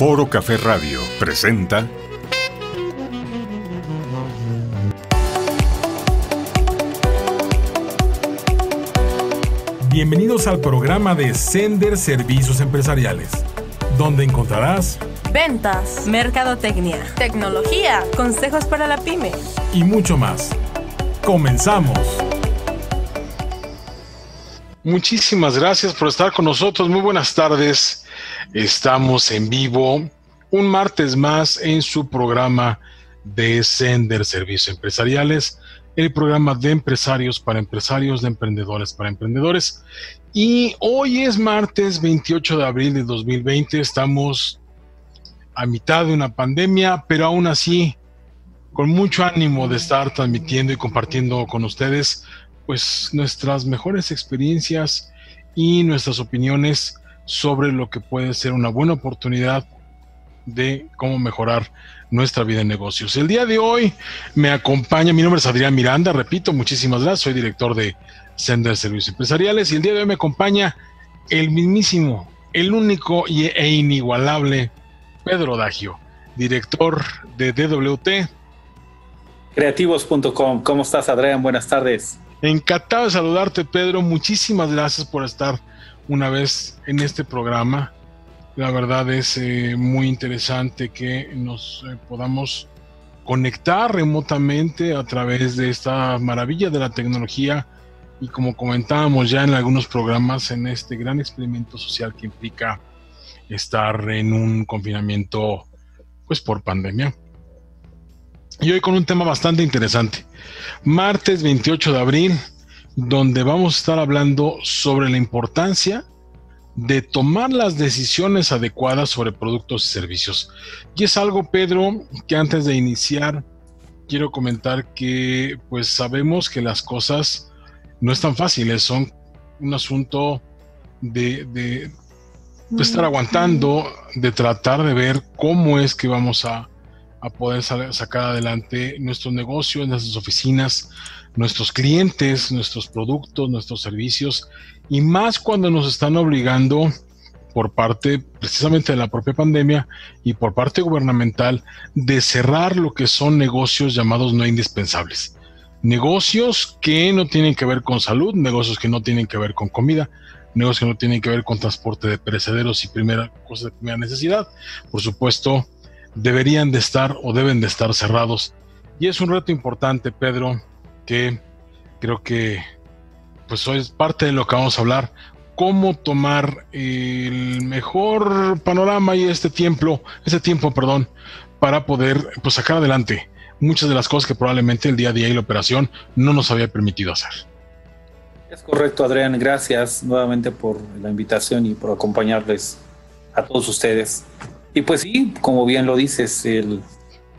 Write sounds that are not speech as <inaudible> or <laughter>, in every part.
Foro Café Radio presenta Bienvenidos al programa de Sender Servicios Empresariales, donde encontrarás ventas, mercadotecnia, tecnología, consejos para la pyme y mucho más. Comenzamos. Muchísimas gracias por estar con nosotros. Muy buenas tardes. Estamos en vivo un martes más en su programa de Sender Servicios Empresariales, el programa de empresarios para empresarios, de emprendedores para emprendedores. Y hoy es martes 28 de abril de 2020. Estamos a mitad de una pandemia, pero aún así con mucho ánimo de estar transmitiendo y compartiendo con ustedes pues nuestras mejores experiencias y nuestras opiniones sobre lo que puede ser una buena oportunidad de cómo mejorar nuestra vida en negocios. El día de hoy me acompaña, mi nombre es Adrián Miranda, repito, muchísimas gracias, soy director de Sender Servicios Empresariales y el día de hoy me acompaña el mismísimo, el único e inigualable Pedro Dagio, director de DWT. Creativos.com, ¿cómo estás Adrián? Buenas tardes. Encantado de saludarte, Pedro. Muchísimas gracias por estar una vez en este programa. La verdad es eh, muy interesante que nos eh, podamos conectar remotamente a través de esta maravilla de la tecnología y como comentábamos ya en algunos programas en este gran experimento social que implica estar en un confinamiento pues por pandemia. Y hoy con un tema bastante interesante martes 28 de abril, donde vamos a estar hablando sobre la importancia de tomar las decisiones adecuadas sobre productos y servicios. Y es algo, Pedro, que antes de iniciar quiero comentar que pues sabemos que las cosas no están fáciles, son un asunto de, de estar aguantando, de tratar de ver cómo es que vamos a, a poder sacar adelante nuestros negocios, nuestras oficinas, nuestros clientes, nuestros productos, nuestros servicios, y más cuando nos están obligando por parte precisamente de la propia pandemia y por parte gubernamental de cerrar lo que son negocios llamados no indispensables. Negocios que no tienen que ver con salud, negocios que no tienen que ver con comida, negocios que no tienen que ver con transporte de perecederos y primera, cosas de primera necesidad. Por supuesto, deberían de estar o deben de estar cerrados. Y es un reto importante, Pedro, que creo que pues es parte de lo que vamos a hablar. Cómo tomar el mejor panorama y este tiempo, este tiempo, perdón, para poder pues, sacar adelante muchas de las cosas que probablemente el día a día y la operación no nos había permitido hacer. Es correcto, Adrián. Gracias nuevamente por la invitación y por acompañarles a todos ustedes. Y pues sí, como bien lo dices, el,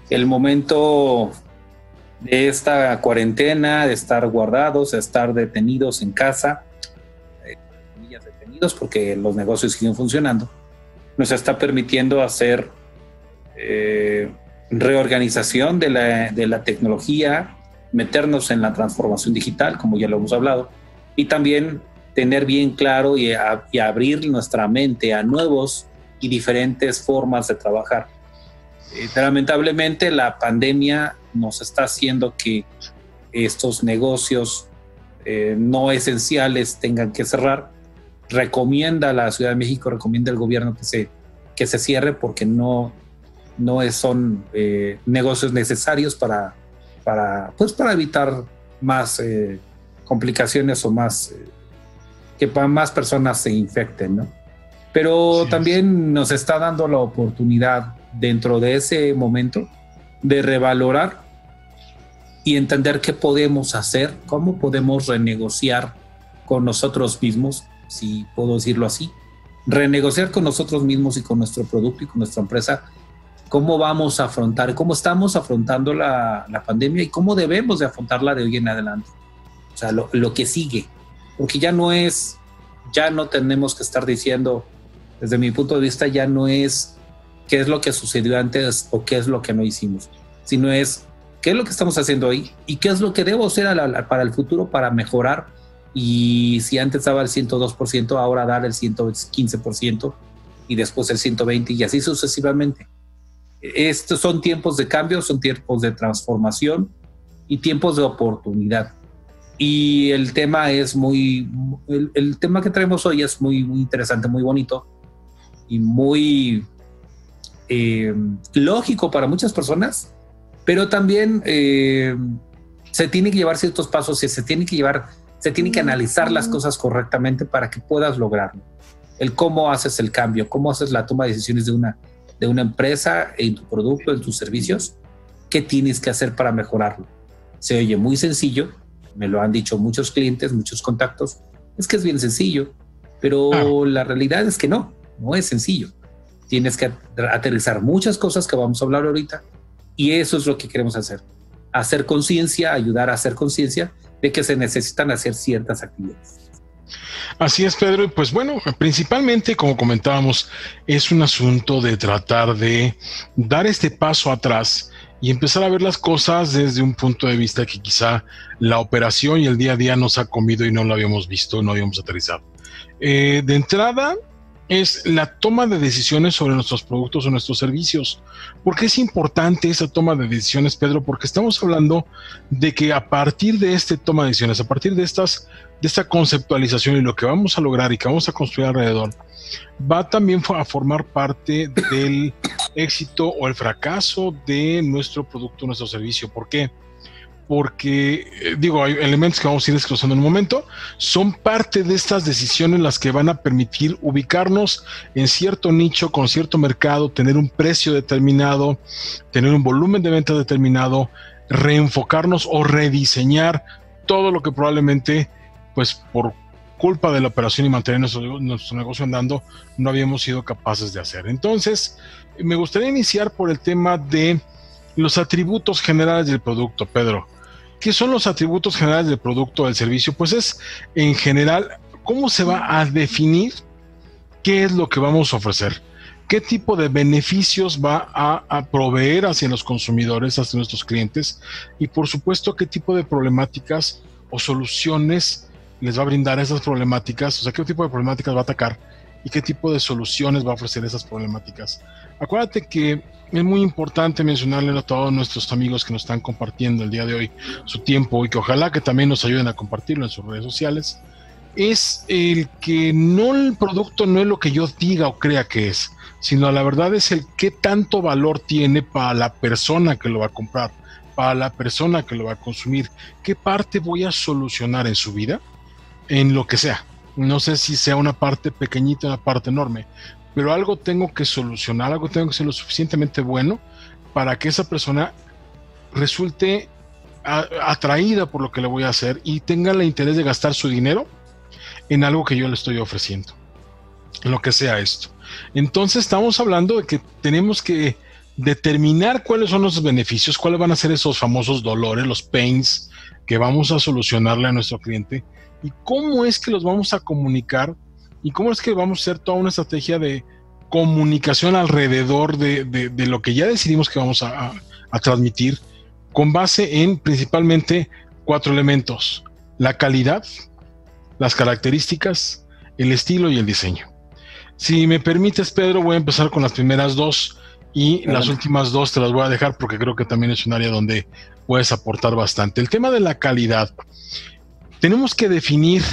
el momento de esta cuarentena, de estar guardados, de estar detenidos en casa, eh, detenidos porque los negocios siguen funcionando, nos está permitiendo hacer eh, reorganización de la, de la, tecnología, meternos en la transformación digital, como ya lo hemos hablado, y también tener bien claro y, y abrir nuestra mente a nuevos y diferentes formas de trabajar. Eh, lamentablemente la pandemia nos está haciendo que estos negocios eh, no esenciales tengan que cerrar. Recomienda la Ciudad de México, recomienda el gobierno que se, que se cierre porque no, no son eh, negocios necesarios para, para, pues para evitar más complicaciones o más que más personas se infecten, ¿no? Pero también nos está dando la oportunidad dentro de ese momento de revalorar y entender qué podemos hacer, cómo podemos renegociar con nosotros mismos, si puedo decirlo así, renegociar con nosotros mismos y con nuestro producto y con nuestra empresa, cómo vamos a afrontar, cómo estamos afrontando la, pandemia y cómo debemos de afrontarla de hoy en adelante. O sea, lo, lo que sigue, porque ya no es, ya no tenemos que estar diciendo, desde mi punto de vista ya no es qué es lo que sucedió antes o qué es lo que no hicimos, sino es qué es lo que estamos haciendo hoy y qué es lo que debo hacer para el futuro para mejorar y si antes daba el 102%, ahora dar el 115% y después el 120 y así sucesivamente. Estos son tiempos de cambio, son tiempos de transformación y tiempos de oportunidad. Y el tema es muy, el, tema que traemos hoy es muy, muy interesante, muy bonito y muy eh, lógico para muchas personas, pero también eh, se tiene que llevar ciertos pasos y se tiene que llevar, se tiene que analizar las cosas correctamente para que puedas lograrlo. El cómo haces el cambio, cómo haces la toma de decisiones de una, de una empresa en tu producto, en tus servicios, qué tienes que hacer para mejorarlo. Se oye muy sencillo, me lo han dicho muchos clientes, muchos contactos, es que es bien sencillo, pero la realidad es que no, no es sencillo. Tienes que aterrizar muchas cosas que vamos a hablar ahorita y eso es lo que queremos hacer. Hacer conciencia, ayudar a hacer conciencia de que se necesitan hacer ciertas actividades. Así es, Pedro. Y pues bueno, principalmente, como comentábamos, es un asunto de tratar de dar este paso atrás y empezar a ver las cosas desde un punto de vista que quizá la operación y el día a día nos ha comido y no lo habíamos visto, no habíamos aterrizado. Eh, de entrada, es la toma de decisiones sobre nuestros productos o nuestros servicios. ¿Por qué es importante esa toma de decisiones, Pedro? Porque estamos hablando de que a partir de este toma de decisiones, a partir de estas de esta conceptualización y lo que vamos a lograr y que vamos a construir alrededor, va también a formar parte del éxito o el fracaso de nuestro producto, nuestro servicio. ¿Por qué? Porque, eh, digo, hay elementos que vamos a ir desglosando en un momento, son parte de estas decisiones las que van a permitir ubicarnos en cierto nicho, con cierto mercado, tener un precio determinado, tener un volumen de venta determinado, reenfocarnos o rediseñar todo lo que probablemente, pues por culpa de la operación y mantener nuestro, nuestro, negocio andando, no habíamos sido capaces de hacer. Entonces, me gustaría iniciar por el tema de los atributos generales del producto, Pedro. ¿Qué son los atributos generales del producto o del servicio? Pues es, en general, cómo se va a definir qué es lo que vamos a ofrecer, qué tipo de beneficios va a, proveer hacia los consumidores, hacia nuestros clientes y, por supuesto, qué tipo de problemáticas o soluciones les va a brindar esas problemáticas, o sea, qué tipo de problemáticas va a atacar y qué tipo de soluciones va a ofrecer esas problemáticas. Acuérdate que es muy importante mencionarle a todos nuestros amigos que nos están compartiendo el día de hoy su tiempo y que ojalá que también nos ayuden a compartirlo en sus redes sociales. Es el que no el producto no es lo que yo diga o crea que es, sino la verdad es el qué tanto valor tiene para la persona que lo va a comprar, para la persona que lo va a consumir, qué parte voy a solucionar en su vida en lo que sea. No sé si sea una parte pequeñita, una parte enorme, pero algo tengo que solucionar, algo tengo que ser lo suficientemente bueno para que esa persona resulte atraída por lo que le voy a hacer y tenga el interés de gastar su dinero en algo que yo le estoy ofreciendo, en lo que sea esto. Entonces estamos hablando de que tenemos que determinar cuáles son los beneficios, cuáles van a ser esos famosos dolores, los pains que vamos a solucionarle a nuestro cliente y cómo es que los vamos a comunicar y cómo es que vamos a hacer toda una estrategia de comunicación alrededor de, lo que ya decidimos que vamos a, transmitir con base en principalmente cuatro elementos, la calidad, las características, el estilo y el diseño. Si me permites, Pedro, voy a empezar con las primeras dos y las últimas dos te las voy a dejar porque creo que también es un área donde puedes aportar bastante. El tema de la calidad. Tenemos que definir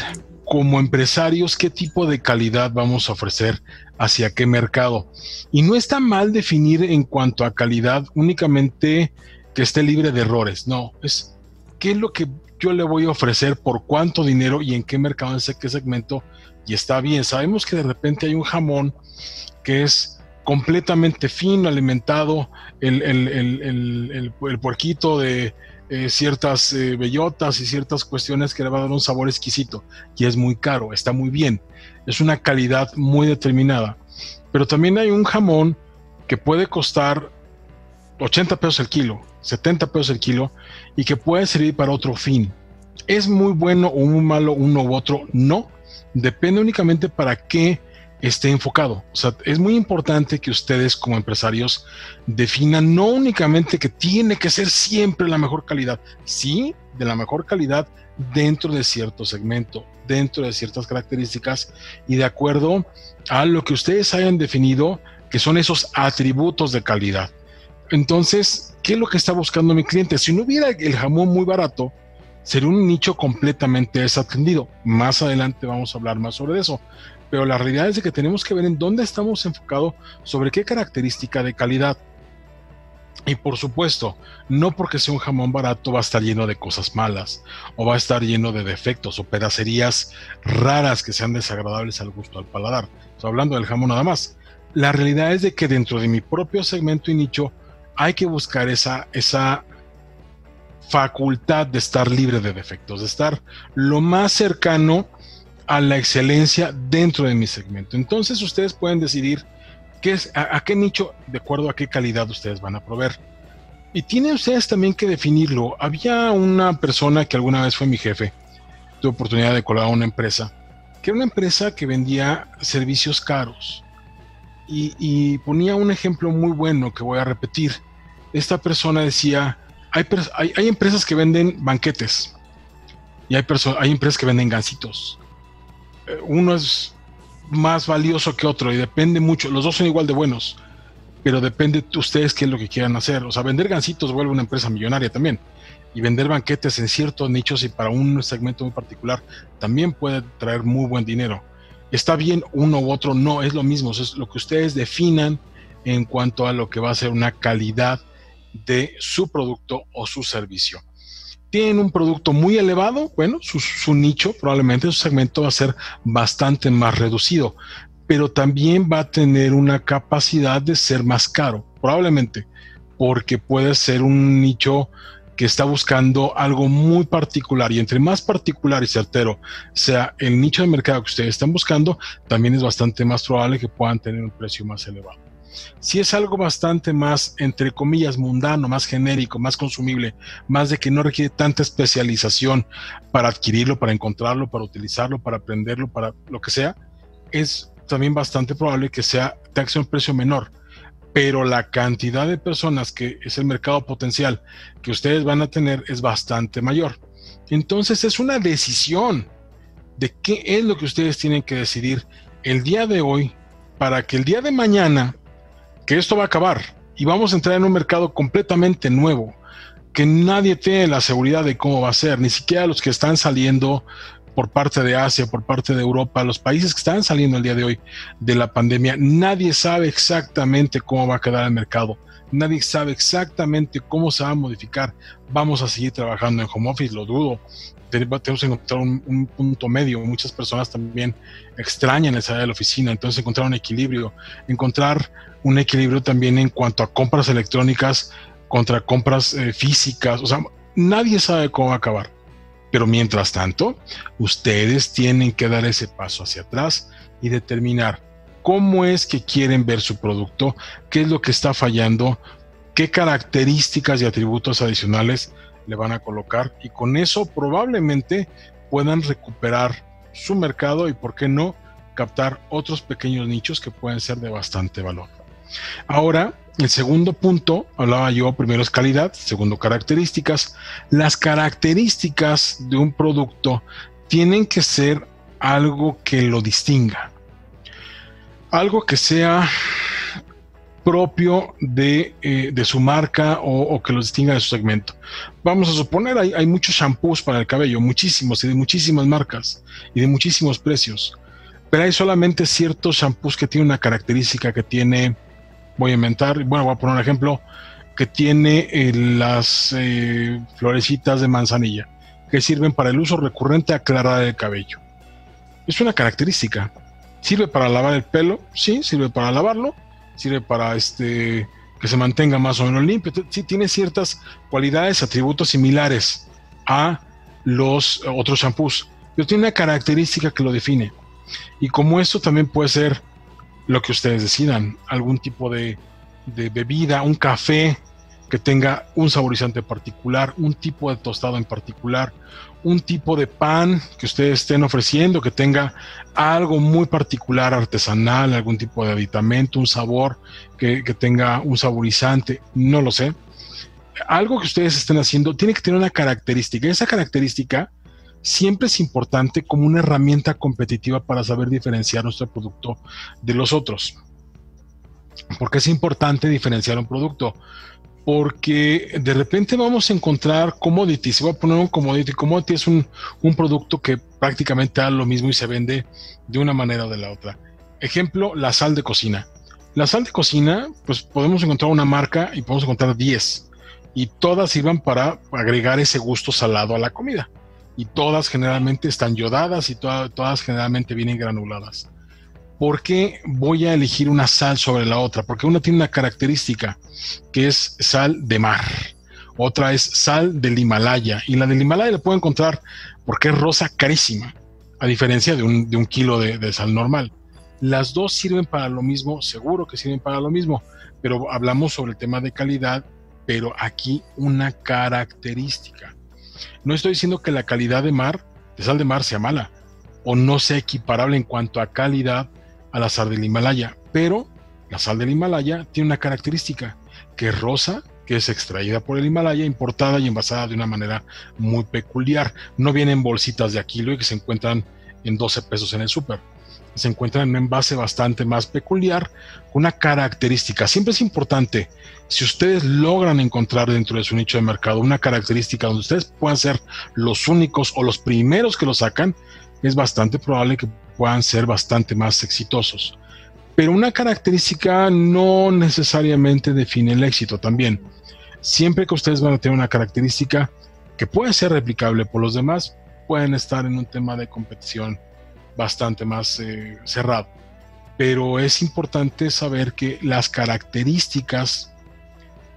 como empresarios qué tipo de calidad vamos a ofrecer hacia qué mercado. Y no está mal definir en cuanto a calidad únicamente que esté libre de errores, no, es qué es lo que yo le voy a ofrecer, por cuánto dinero y en qué mercado, en qué segmento, y está bien. Sabemos que de repente hay un jamón que es completamente fino, alimentado, el, el, el, el puerquito de eh, ciertas eh, bellotas y ciertas cuestiones que le va a dar un sabor exquisito y es muy caro, está muy bien, es una calidad muy determinada. Pero también hay un jamón que puede costar 80 pesos el kilo, 70 pesos el kilo y que puede servir para otro fin. ¿Es muy bueno o muy malo uno u otro? No, depende únicamente para qué esté enfocado. O sea, es muy importante que ustedes como empresarios definan no únicamente que tiene que ser siempre la mejor calidad, sí, de la mejor calidad dentro de cierto segmento, dentro de ciertas características y de acuerdo a lo que ustedes hayan definido que son esos atributos de calidad. Entonces, ¿qué es lo que está buscando mi cliente? Si no hubiera el jamón muy barato, sería un nicho completamente desatendido. Más adelante vamos a hablar más sobre eso. Pero la realidad es de que tenemos que ver en dónde estamos enfocados, sobre qué característica de calidad. Y por supuesto, no porque sea un jamón barato va a estar lleno de cosas malas, o va a estar lleno de defectos o pedacerías raras que sean desagradables al gusto al paladar. Estoy hablando del jamón nada más. La realidad es de que dentro de mi propio segmento y nicho hay que buscar esa, esa facultad de estar libre de defectos, de estar lo más cercano a la excelencia dentro de mi segmento. Entonces ustedes pueden decidir qué es, a, qué nicho, de acuerdo a qué calidad ustedes van a proveer. Y tienen ustedes también que definirlo. Había una persona que alguna vez fue mi jefe, tuve oportunidad de colaborar a una empresa, que era una empresa que vendía servicios caros. Y, ponía un ejemplo muy bueno que voy a repetir. Esta persona decía, hay, hay, empresas que venden banquetes y hay, hay empresas que venden gansitos. Uno es más valioso que otro y depende mucho. Los dos son igual de buenos, pero depende de ustedes qué es lo que quieran hacer. O sea, vender gansitos vuelve una empresa millonaria también. Y vender banquetes en ciertos nichos y para un segmento muy particular también puede traer muy buen dinero. Está bien uno u otro, no, es lo mismo. Es lo que ustedes definan en cuanto a lo que va a ser una calidad de su producto o su servicio tienen un producto muy elevado, bueno, su, nicho, probablemente su segmento va a ser bastante más reducido, pero también va a tener una capacidad de ser más caro, probablemente, porque puede ser un nicho que está buscando algo muy particular y entre más particular y certero sea el nicho de mercado que ustedes están buscando, también es bastante más probable que puedan tener un precio más elevado. Si es algo bastante más, entre comillas, mundano, más genérico, más consumible, más de que no requiere tanta especialización para adquirirlo, para encontrarlo, para utilizarlo, para aprenderlo, para lo que sea, es también bastante probable que sea tenga un precio menor. Pero la cantidad de personas que es el mercado potencial que ustedes van a tener es bastante mayor. Entonces es una decisión de qué es lo que ustedes tienen que decidir el día de hoy para que el día de mañana que esto va a acabar y vamos a entrar en un mercado completamente nuevo, que nadie tiene la seguridad de cómo va a ser, ni siquiera los que están saliendo por parte de Asia, por parte de Europa, los países que están saliendo el día de hoy de la pandemia, nadie sabe exactamente cómo va a quedar el mercado. Nadie sabe exactamente cómo se va a modificar. Vamos a seguir trabajando en home office, lo dudo tenemos que encontrar un, punto medio. Muchas personas también extrañan esa área de la oficina, entonces encontrar un equilibrio, encontrar un equilibrio también en cuanto a compras electrónicas contra compras eh, físicas. O sea, nadie sabe cómo va a acabar. Pero mientras tanto, ustedes tienen que dar ese paso hacia atrás y determinar cómo es que quieren ver su producto, qué es lo que está fallando, qué características y atributos adicionales le van a colocar y con eso probablemente puedan recuperar su mercado y, por qué no, captar otros pequeños nichos que pueden ser de bastante valor. Ahora, el segundo punto, hablaba yo, primero es calidad, segundo características. Las características de un producto tienen que ser algo que lo distinga. Algo que sea propio de, eh, de su marca o, que los distinga de su segmento. Vamos a suponer, hay, hay muchos shampoos para el cabello, muchísimos y de muchísimas marcas y de muchísimos precios, pero hay solamente ciertos shampoos que tienen una característica que tiene, voy a inventar, bueno, voy a poner un ejemplo, que tiene eh, las eh, florecitas de manzanilla, que sirven para el uso recurrente aclarar el cabello. Es una característica. ¿Sirve para lavar el pelo? Sí, sirve para lavarlo sirve para este que se mantenga más o menos limpio. Sí, tiene ciertas cualidades, atributos similares a los otros shampoos, pero tiene una característica que lo define. Y como esto también puede ser lo que ustedes decidan, algún tipo de, de bebida, un café que tenga un saborizante particular, un tipo de tostado en particular, un tipo de pan que ustedes estén ofreciendo que tenga algo muy particular, artesanal, algún tipo de aditamento, un sabor que, tenga un saborizante, no lo sé. Algo que ustedes estén haciendo tiene que tener una característica. Esa característica siempre es importante como una herramienta competitiva para saber diferenciar nuestro producto de los otros. ¿Por qué es importante diferenciar un producto? Porque de repente vamos a encontrar commodities. Va a poner un commodity. Commodity es un, un producto que prácticamente da lo mismo y se vende de una manera o de la otra. Ejemplo, la sal de cocina. La sal de cocina, pues podemos encontrar una marca y podemos encontrar 10 y todas sirvan para agregar ese gusto salado a la comida. Y todas generalmente están yodadas y todas generalmente vienen granuladas. ¿Por qué voy a elegir una sal sobre la otra? Porque una tiene una característica que es sal de mar. Otra es sal del Himalaya. Y la del Himalaya la puedo encontrar porque es rosa carísima, a diferencia de un, kilo de, de sal normal. Las dos sirven para lo mismo, seguro que sirven para lo mismo, pero hablamos sobre el tema de calidad, pero aquí una característica. No estoy diciendo que la calidad de mar, de sal de mar, sea mala o no sea equiparable en cuanto a calidad a la sal del Himalaya, pero la sal del Himalaya tiene una característica que es rosa, que es extraída por el Himalaya, importada y envasada de una manera muy peculiar. No vienen bolsitas de kilo y que se encuentran en 12 pesos en el súper se encuentra en un envase bastante más peculiar, una característica. Siempre es importante, si ustedes logran encontrar dentro de su nicho de mercado una característica donde ustedes puedan ser los únicos o los primeros que lo sacan, es bastante probable que puedan ser bastante más exitosos. Pero una característica no necesariamente define el éxito también. Siempre que ustedes van a tener una característica que puede ser replicable por los demás, pueden estar en un tema de competición bastante más eh, cerrado. Pero es importante saber que las características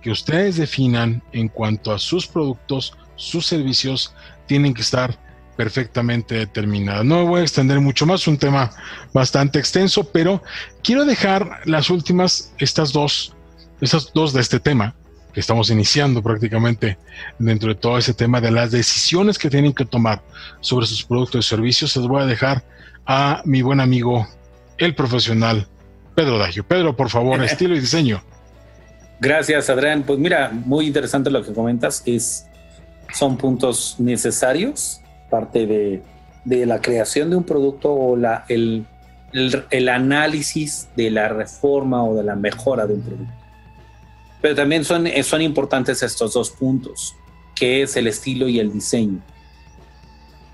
que ustedes definan en cuanto a sus productos, sus servicios, tienen que estar perfectamente determinadas. No me voy a extender mucho más, un tema bastante extenso, pero quiero dejar las últimas, estas dos, estas dos de este tema, que estamos iniciando prácticamente dentro de todo ese tema de las decisiones que tienen que tomar sobre sus productos y servicios, les voy a dejar a mi buen amigo, el profesional Pedro Dagio. Pedro, por favor, <laughs> estilo y diseño. Gracias, Adrián. Pues mira, muy interesante lo que comentas, es, son puntos necesarios, parte de, la creación de un producto o la, el, el, análisis de la reforma o de la mejora de un producto. Pero también son, son importantes estos dos puntos, que es el estilo y el diseño.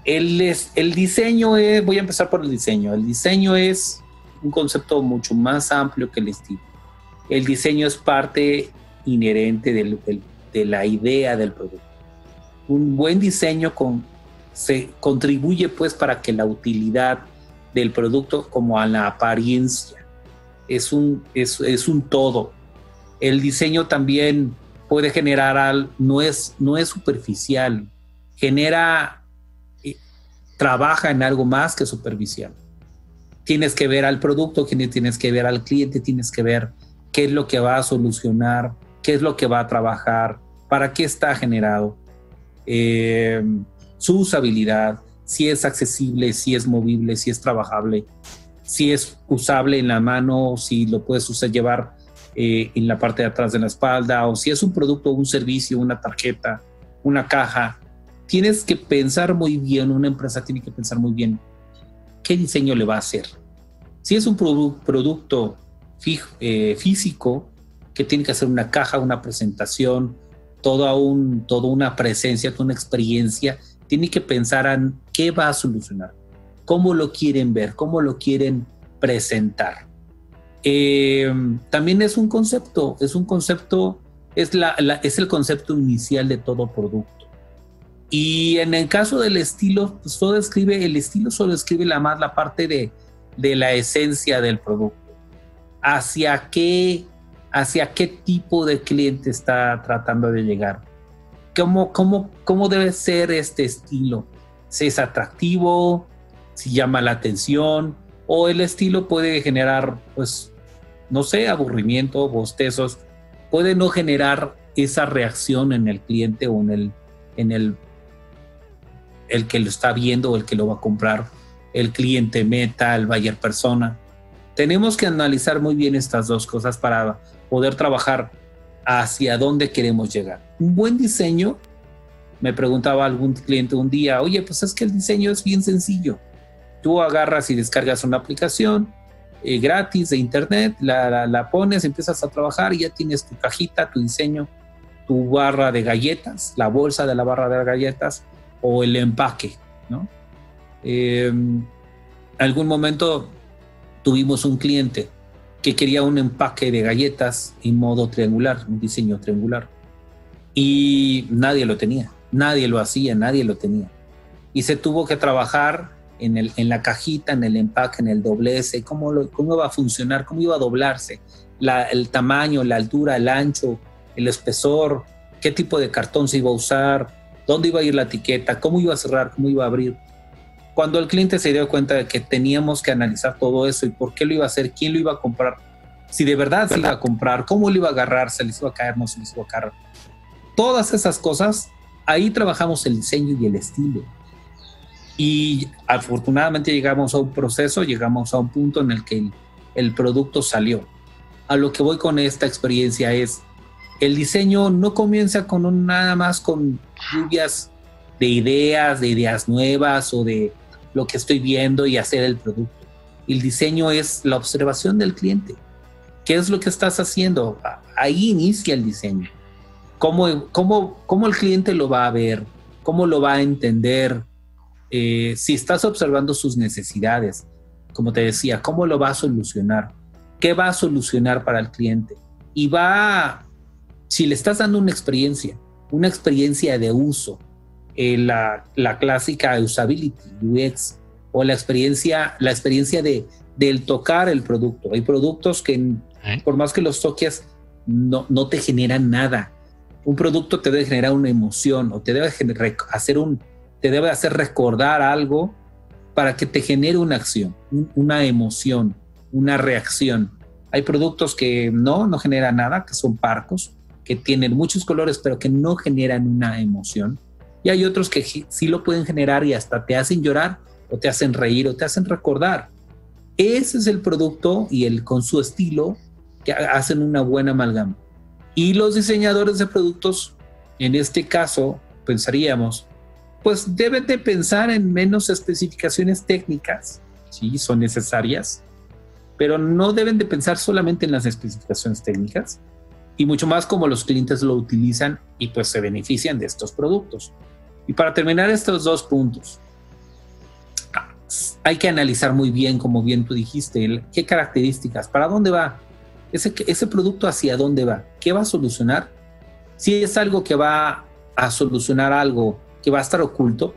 El, el diseño es, voy a empezar por el diseño. El diseño es un concepto mucho más amplio que el estilo. El diseño es parte inherente de la idea del producto. Un buen diseño con, se contribuye pues para que la utilidad del producto como a la apariencia es un, es, es un todo. El diseño también puede generar al, no es, no es superficial, genera trabaja en algo más que supervisión. Tienes que ver al producto, tienes que ver al cliente, tienes que ver qué es lo que va a solucionar, qué es lo que va a trabajar, para qué está generado, eh, su usabilidad, si es accesible, si es movible, si es trabajable, si es usable en la mano, si lo puedes llevar eh, en la parte de atrás de la espalda, o si es un producto, un servicio, una tarjeta, una caja, tienes que pensar muy bien, una empresa tiene que pensar muy bien qué diseño le va a hacer. Si es un producto eh, físico, que tiene que hacer una caja, una presentación, toda, un, toda una presencia, toda una experiencia, tiene que pensar en qué va a solucionar, cómo lo quieren ver, cómo lo quieren presentar. Eh, también es un concepto, es un concepto, es, la, es el concepto inicial de todo producto. Y en el caso del estilo, pues todo el estilo solo escribe la más la parte de, de la esencia del producto. Hacia qué, hacia qué tipo de cliente está tratando de llegar. ¿Cómo, cómo, cómo debe ser este estilo? Si es atractivo, si llama la atención, o el estilo puede generar, pues, no sé, aburrimiento, bostezos, puede no generar esa reacción en el cliente o en el, en el el que lo está viendo o el que lo va a comprar, el cliente meta, el buyer persona. Tenemos que analizar muy bien estas dos cosas para poder trabajar hacia dónde queremos llegar. Un buen diseño me preguntaba algún cliente un día, oye, pues es que el diseño es bien sencillo. Tú agarras y descargas una aplicación eh, gratis de internet, la, pones, empiezas a trabajar y ya tienes tu cajita, tu diseño, tu barra de galletas, la bolsa de la barra de galletas o el empaque, ¿no? Eh, algún momento tuvimos un cliente que quería un empaque de galletas en modo triangular, un diseño triangular. Y nadie lo tenía, nadie lo hacía, nadie lo tenía. Y se tuvo que trabajar en, la cajita, en el empaque, en el doblez, cómo, lo, cómo iba a funcionar, cómo iba a doblarse, el tamaño, la altura, el ancho, el espesor, qué tipo de cartón se iba a usar, dónde iba a ir la etiqueta, cómo iba a cerrar, cómo iba a abrir. Cuando el cliente se dio cuenta de que teníamos que analizar todo eso y por qué lo iba a hacer, quién lo iba a comprar, si de verdad se iba a comprar, cómo lo iba a agarrar, se les iba a caer, no se les iba a caer. Todas esas cosas, ahí trabajamos el diseño y el estilo. Y afortunadamente llegamos a un proceso, llegamos a un punto en el que el, el producto salió. A lo que voy con esta experiencia es, el diseño no comienza con un, nada más con lluvias de ideas, de ideas nuevas o de lo que estoy viendo y hacer el producto. El diseño es la observación del cliente. ¿Qué es lo que estás haciendo? Ahí inicia el diseño. ¿Cómo, cómo, cómo el cliente lo va a ver? ¿Cómo lo va a entender? Eh, si estás observando sus necesidades, como te decía, ¿cómo lo va a solucionar? ¿Qué va a solucionar para el cliente? Y va, si le estás dando una experiencia, una experiencia de uso, eh, la, la, clásica usability, UX, o la experiencia, la experiencia de, del tocar el producto. Hay productos que ¿Eh? por más que los toques, no, no te generan nada. Un producto te debe generar una emoción o te debe hacer un, te debe hacer recordar algo para que te genere una acción, una emoción, una reacción. Hay productos que no, no generan nada, que son parcos, que tienen muchos colores, pero que no generan una emoción. Y hay otros que sí lo pueden generar y hasta te hacen llorar o te hacen reír o te hacen recordar. Ese es el producto y el con su estilo que hacen una buena amalgama. Y los diseñadores de productos, en este caso, pensaríamos, pues deben de pensar en menos especificaciones técnicas, sí, son necesarias, pero no deben de pensar solamente en las especificaciones técnicas y mucho más como los clientes lo utilizan y pues se benefician de estos productos. Y para terminar estos dos puntos, hay que analizar muy bien, como bien tú dijiste, qué características, para dónde va ese, ese producto hacia dónde va, qué va a solucionar. Si es algo que va a solucionar algo que va a estar oculto,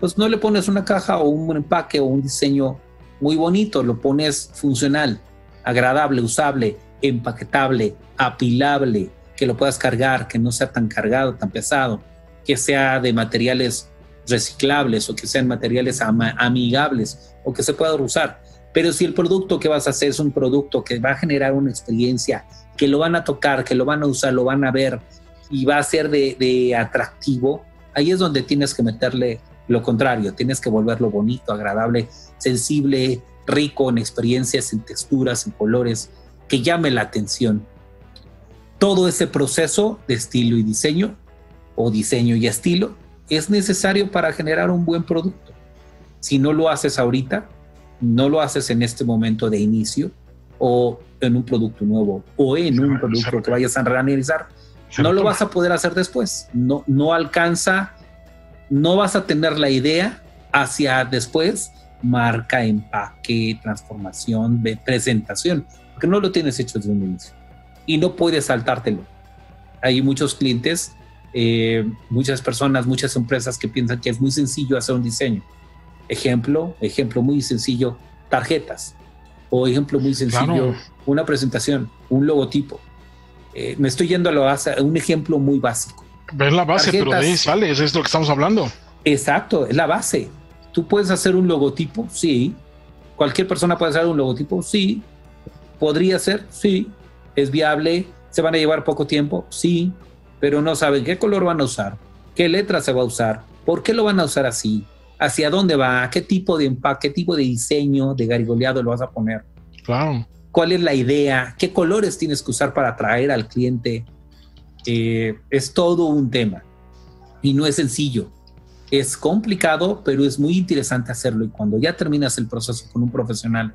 pues no le pones una caja o un empaque o un diseño muy bonito, lo pones funcional, agradable, usable, empaquetable, apilable, que lo puedas cargar, que no sea tan cargado, tan pesado, que sea de materiales reciclables o que sean materiales amigables o que se pueda usar. Pero si el producto que vas a hacer es un producto que va a generar una experiencia, que lo van a tocar, que lo van a usar, lo van a ver y va a ser de, atractivo, ahí es donde tienes que meterle lo contrario, tienes que volverlo bonito, agradable, sensible, rico en experiencias, en texturas, en colores, que llame la atención. Todo ese proceso de estilo y diseño, o diseño y estilo, es necesario para generar un buen producto. Si no lo haces ahorita, no lo haces en este momento de inicio o en un producto nuevo o en un producto que vayas a reanalizar, no lo vas a poder hacer después. No, no alcanza, no vas a tener la idea hacia después, marca, empaque, transformación, presentación, porque no lo tienes hecho desde un inicio y no puedes saltártelo. Hay muchos clientes, eh, muchas personas, muchas empresas que piensan que es muy sencillo hacer un diseño Ejemplo, ejemplo muy sencillo, tarjetas. O ejemplo muy sencillo, una presentación, un logotipo. Eh, me estoy yendo a, lo, a un ejemplo muy básico. Ver la base, pero de ahí sale, es esto que estamos hablando. Exacto, es la base. ¿Tú puedes hacer un logotipo? Sí. ¿Cualquier persona puede hacer un logotipo? Sí. ¿Podría ser? Sí. ¿Es viable? ¿Se van a llevar poco tiempo? Sí. Pero no saben qué color van a usar, qué letra se va a usar, por qué lo van a usar así, hacia dónde va, qué tipo de empaque, qué tipo de diseño de garigoleado lo vas a poner. Claro. ¿Cuál es la idea? ¿Qué colores tienes que usar para atraer al cliente? Eh, es todo un tema. y no es sencillo. Es complicado, pero es muy interesante hacerlo. Y cuando ya terminas el proceso con un profesional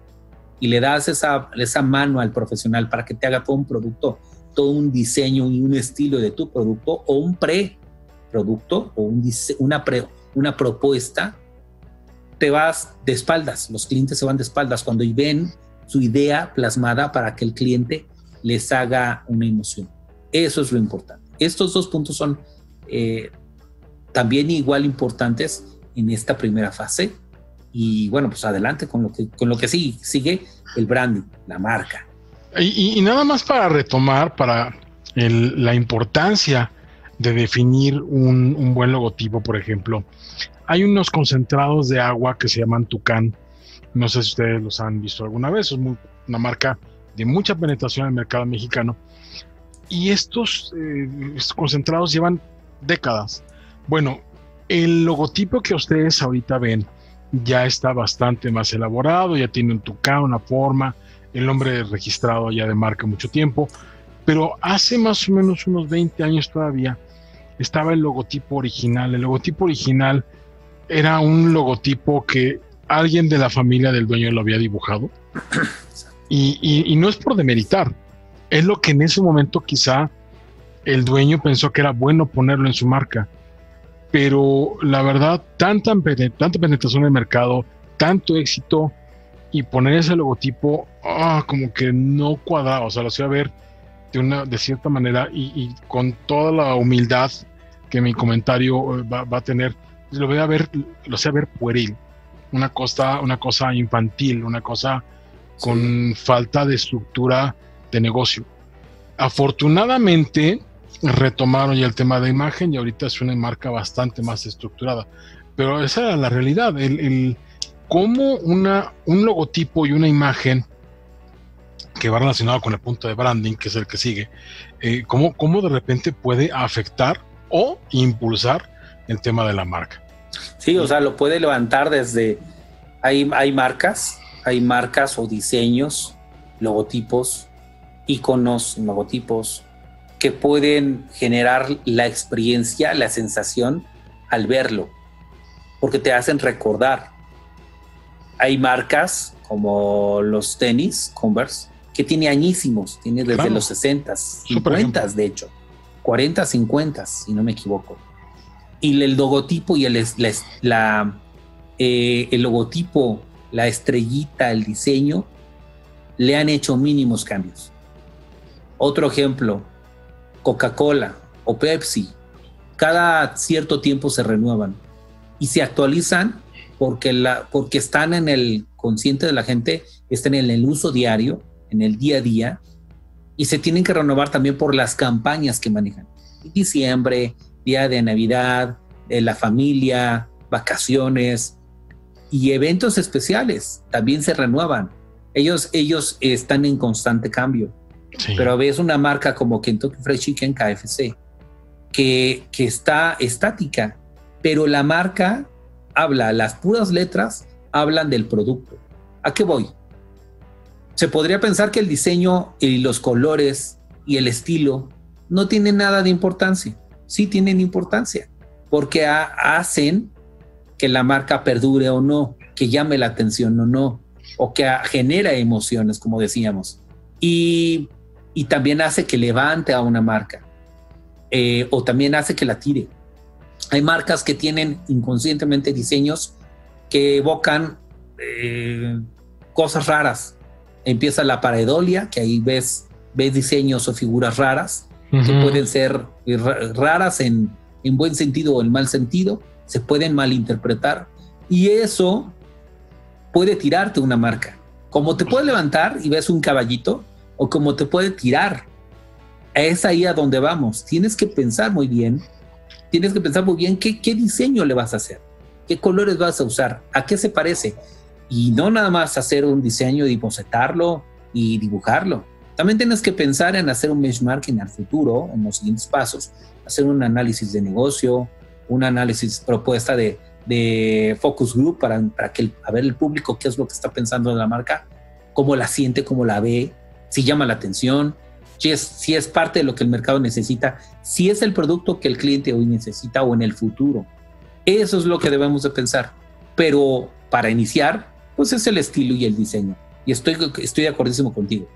y le das esa, esa mano al profesional para que te haga todo un producto, todo un diseño y un estilo de tu producto o un pre-producto o un, una, pre, una propuesta, te vas de espaldas. Los clientes se van de espaldas cuando ven su idea plasmada para que el cliente les haga una emoción. Eso es lo importante. Estos dos puntos son eh, también igual importantes en esta primera fase. Y bueno, pues adelante con lo que, con lo que sigue, sigue el branding, la marca. Y, nada más para retomar, para la importancia de definir un, un, buen logotipo, por ejemplo, hay unos concentrados de agua que se llaman Tucán. No sé si ustedes los han visto alguna vez, es una marca de mucha penetración en el mercado mexicano. Y estos, eh, estos concentrados llevan décadas. Bueno, el logotipo que ustedes ahorita ven ya está bastante más elaborado, ya tiene un tucán, una forma, el nombre registrado ya de marca mucho tiempo, pero hace más o menos unos 20 años todavía estaba el logotipo original. El logotipo original era un logotipo que alguien de la familia del dueño lo había dibujado. Y, no es por demeritar, es lo que en ese momento quizá el dueño pensó que era bueno ponerlo en su marca pero la verdad, tanta, tanta penetración en el mercado, tanto éxito y poner ese logotipo, ah, como que no cuadraba, o sea, lo hacía ver de, una, de cierta manera y, con toda la humildad que mi comentario eh, va, a tener, lo voy a ver, lo hacía ver pueril, una cosa, una cosa infantil, una cosa con falta de estructura de negocio. Afortunadamente, retomaron ya el tema de imagen y ahorita es una marca bastante más estructurada. Pero esa era la realidad, el, el cómo una, un logotipo y una imagen que va relacionado con el punto de branding, que es el que sigue, eh, cómo, cómo de repente puede afectar o impulsar el tema de la marca. Sí, o sea, lo puede levantar desde, hay, hay marcas, hay marcas o diseños, logotipos, iconos, logotipos, que pueden generar la experiencia, la sensación al verlo, porque te hacen recordar. Hay marcas como los tenis Converse que tiene añísimos, tiene desde los 60, 50 de hecho, 40, 50 si no me equivoco. Y el logotipo y el, la, eh, el logotipo, la estrellita, el diseño, le han hecho mínimos cambios. Otro ejemplo, Coca-Cola o Pepsi, cada cierto tiempo se renuevan y se actualizan porque, la, porque están en el consciente de la gente, están en el uso diario, en el día a día, y se tienen que renovar también por las campañas que manejan. Diciembre, día de Navidad, de la familia, vacaciones y eventos especiales también se renuevan. Ellos, ellos están en constante cambio. Pero ves una marca como Kentucky Fried Chicken, KFC, que, que está estática, pero la marca habla, las puras letras hablan del producto. ¿A qué voy? Se podría pensar que el diseño y los colores y el estilo no tienen nada de importancia. Sí tienen importancia, porque hacen que la marca perdure o no, que llame la atención o no, o que genera emociones, como decíamos. Y y también hace que levante a una marca eh, o también hace que la tire. Hay marcas que tienen inconscientemente diseños que evocan eh, cosas raras. Empieza la pareidolia, que ahí ves, ves diseños o figuras raras, que pueden ser raras en, en buen sentido o en mal sentido, se pueden malinterpretar. Y eso puede tirarte una marca. Como te puede levantar y ves un caballito, o como te puede tirar. Es ahí a donde vamos. Tienes que pensar muy bien, tienes que pensar muy bien qué, diseño le vas a hacer, qué colores vas a usar, a qué se parece. Y no nada más hacer un diseño y bocetarlo y dibujarlo. También tienes que pensar en hacer un benchmarking al futuro, en los siguientes pasos, hacer un análisis de negocio, un análisis propuesta de, focus group para, que a ver el público qué es lo que está pensando de la marca, cómo la siente, cómo la ve, si llama la atención, si es, si es parte de lo que el mercado necesita, si es el producto que el cliente hoy necesita o en el futuro. Eso es lo que debemos de pensar. Pero para iniciar, pues es el estilo y el diseño. Y estoy, estoy de acuerdo contigo.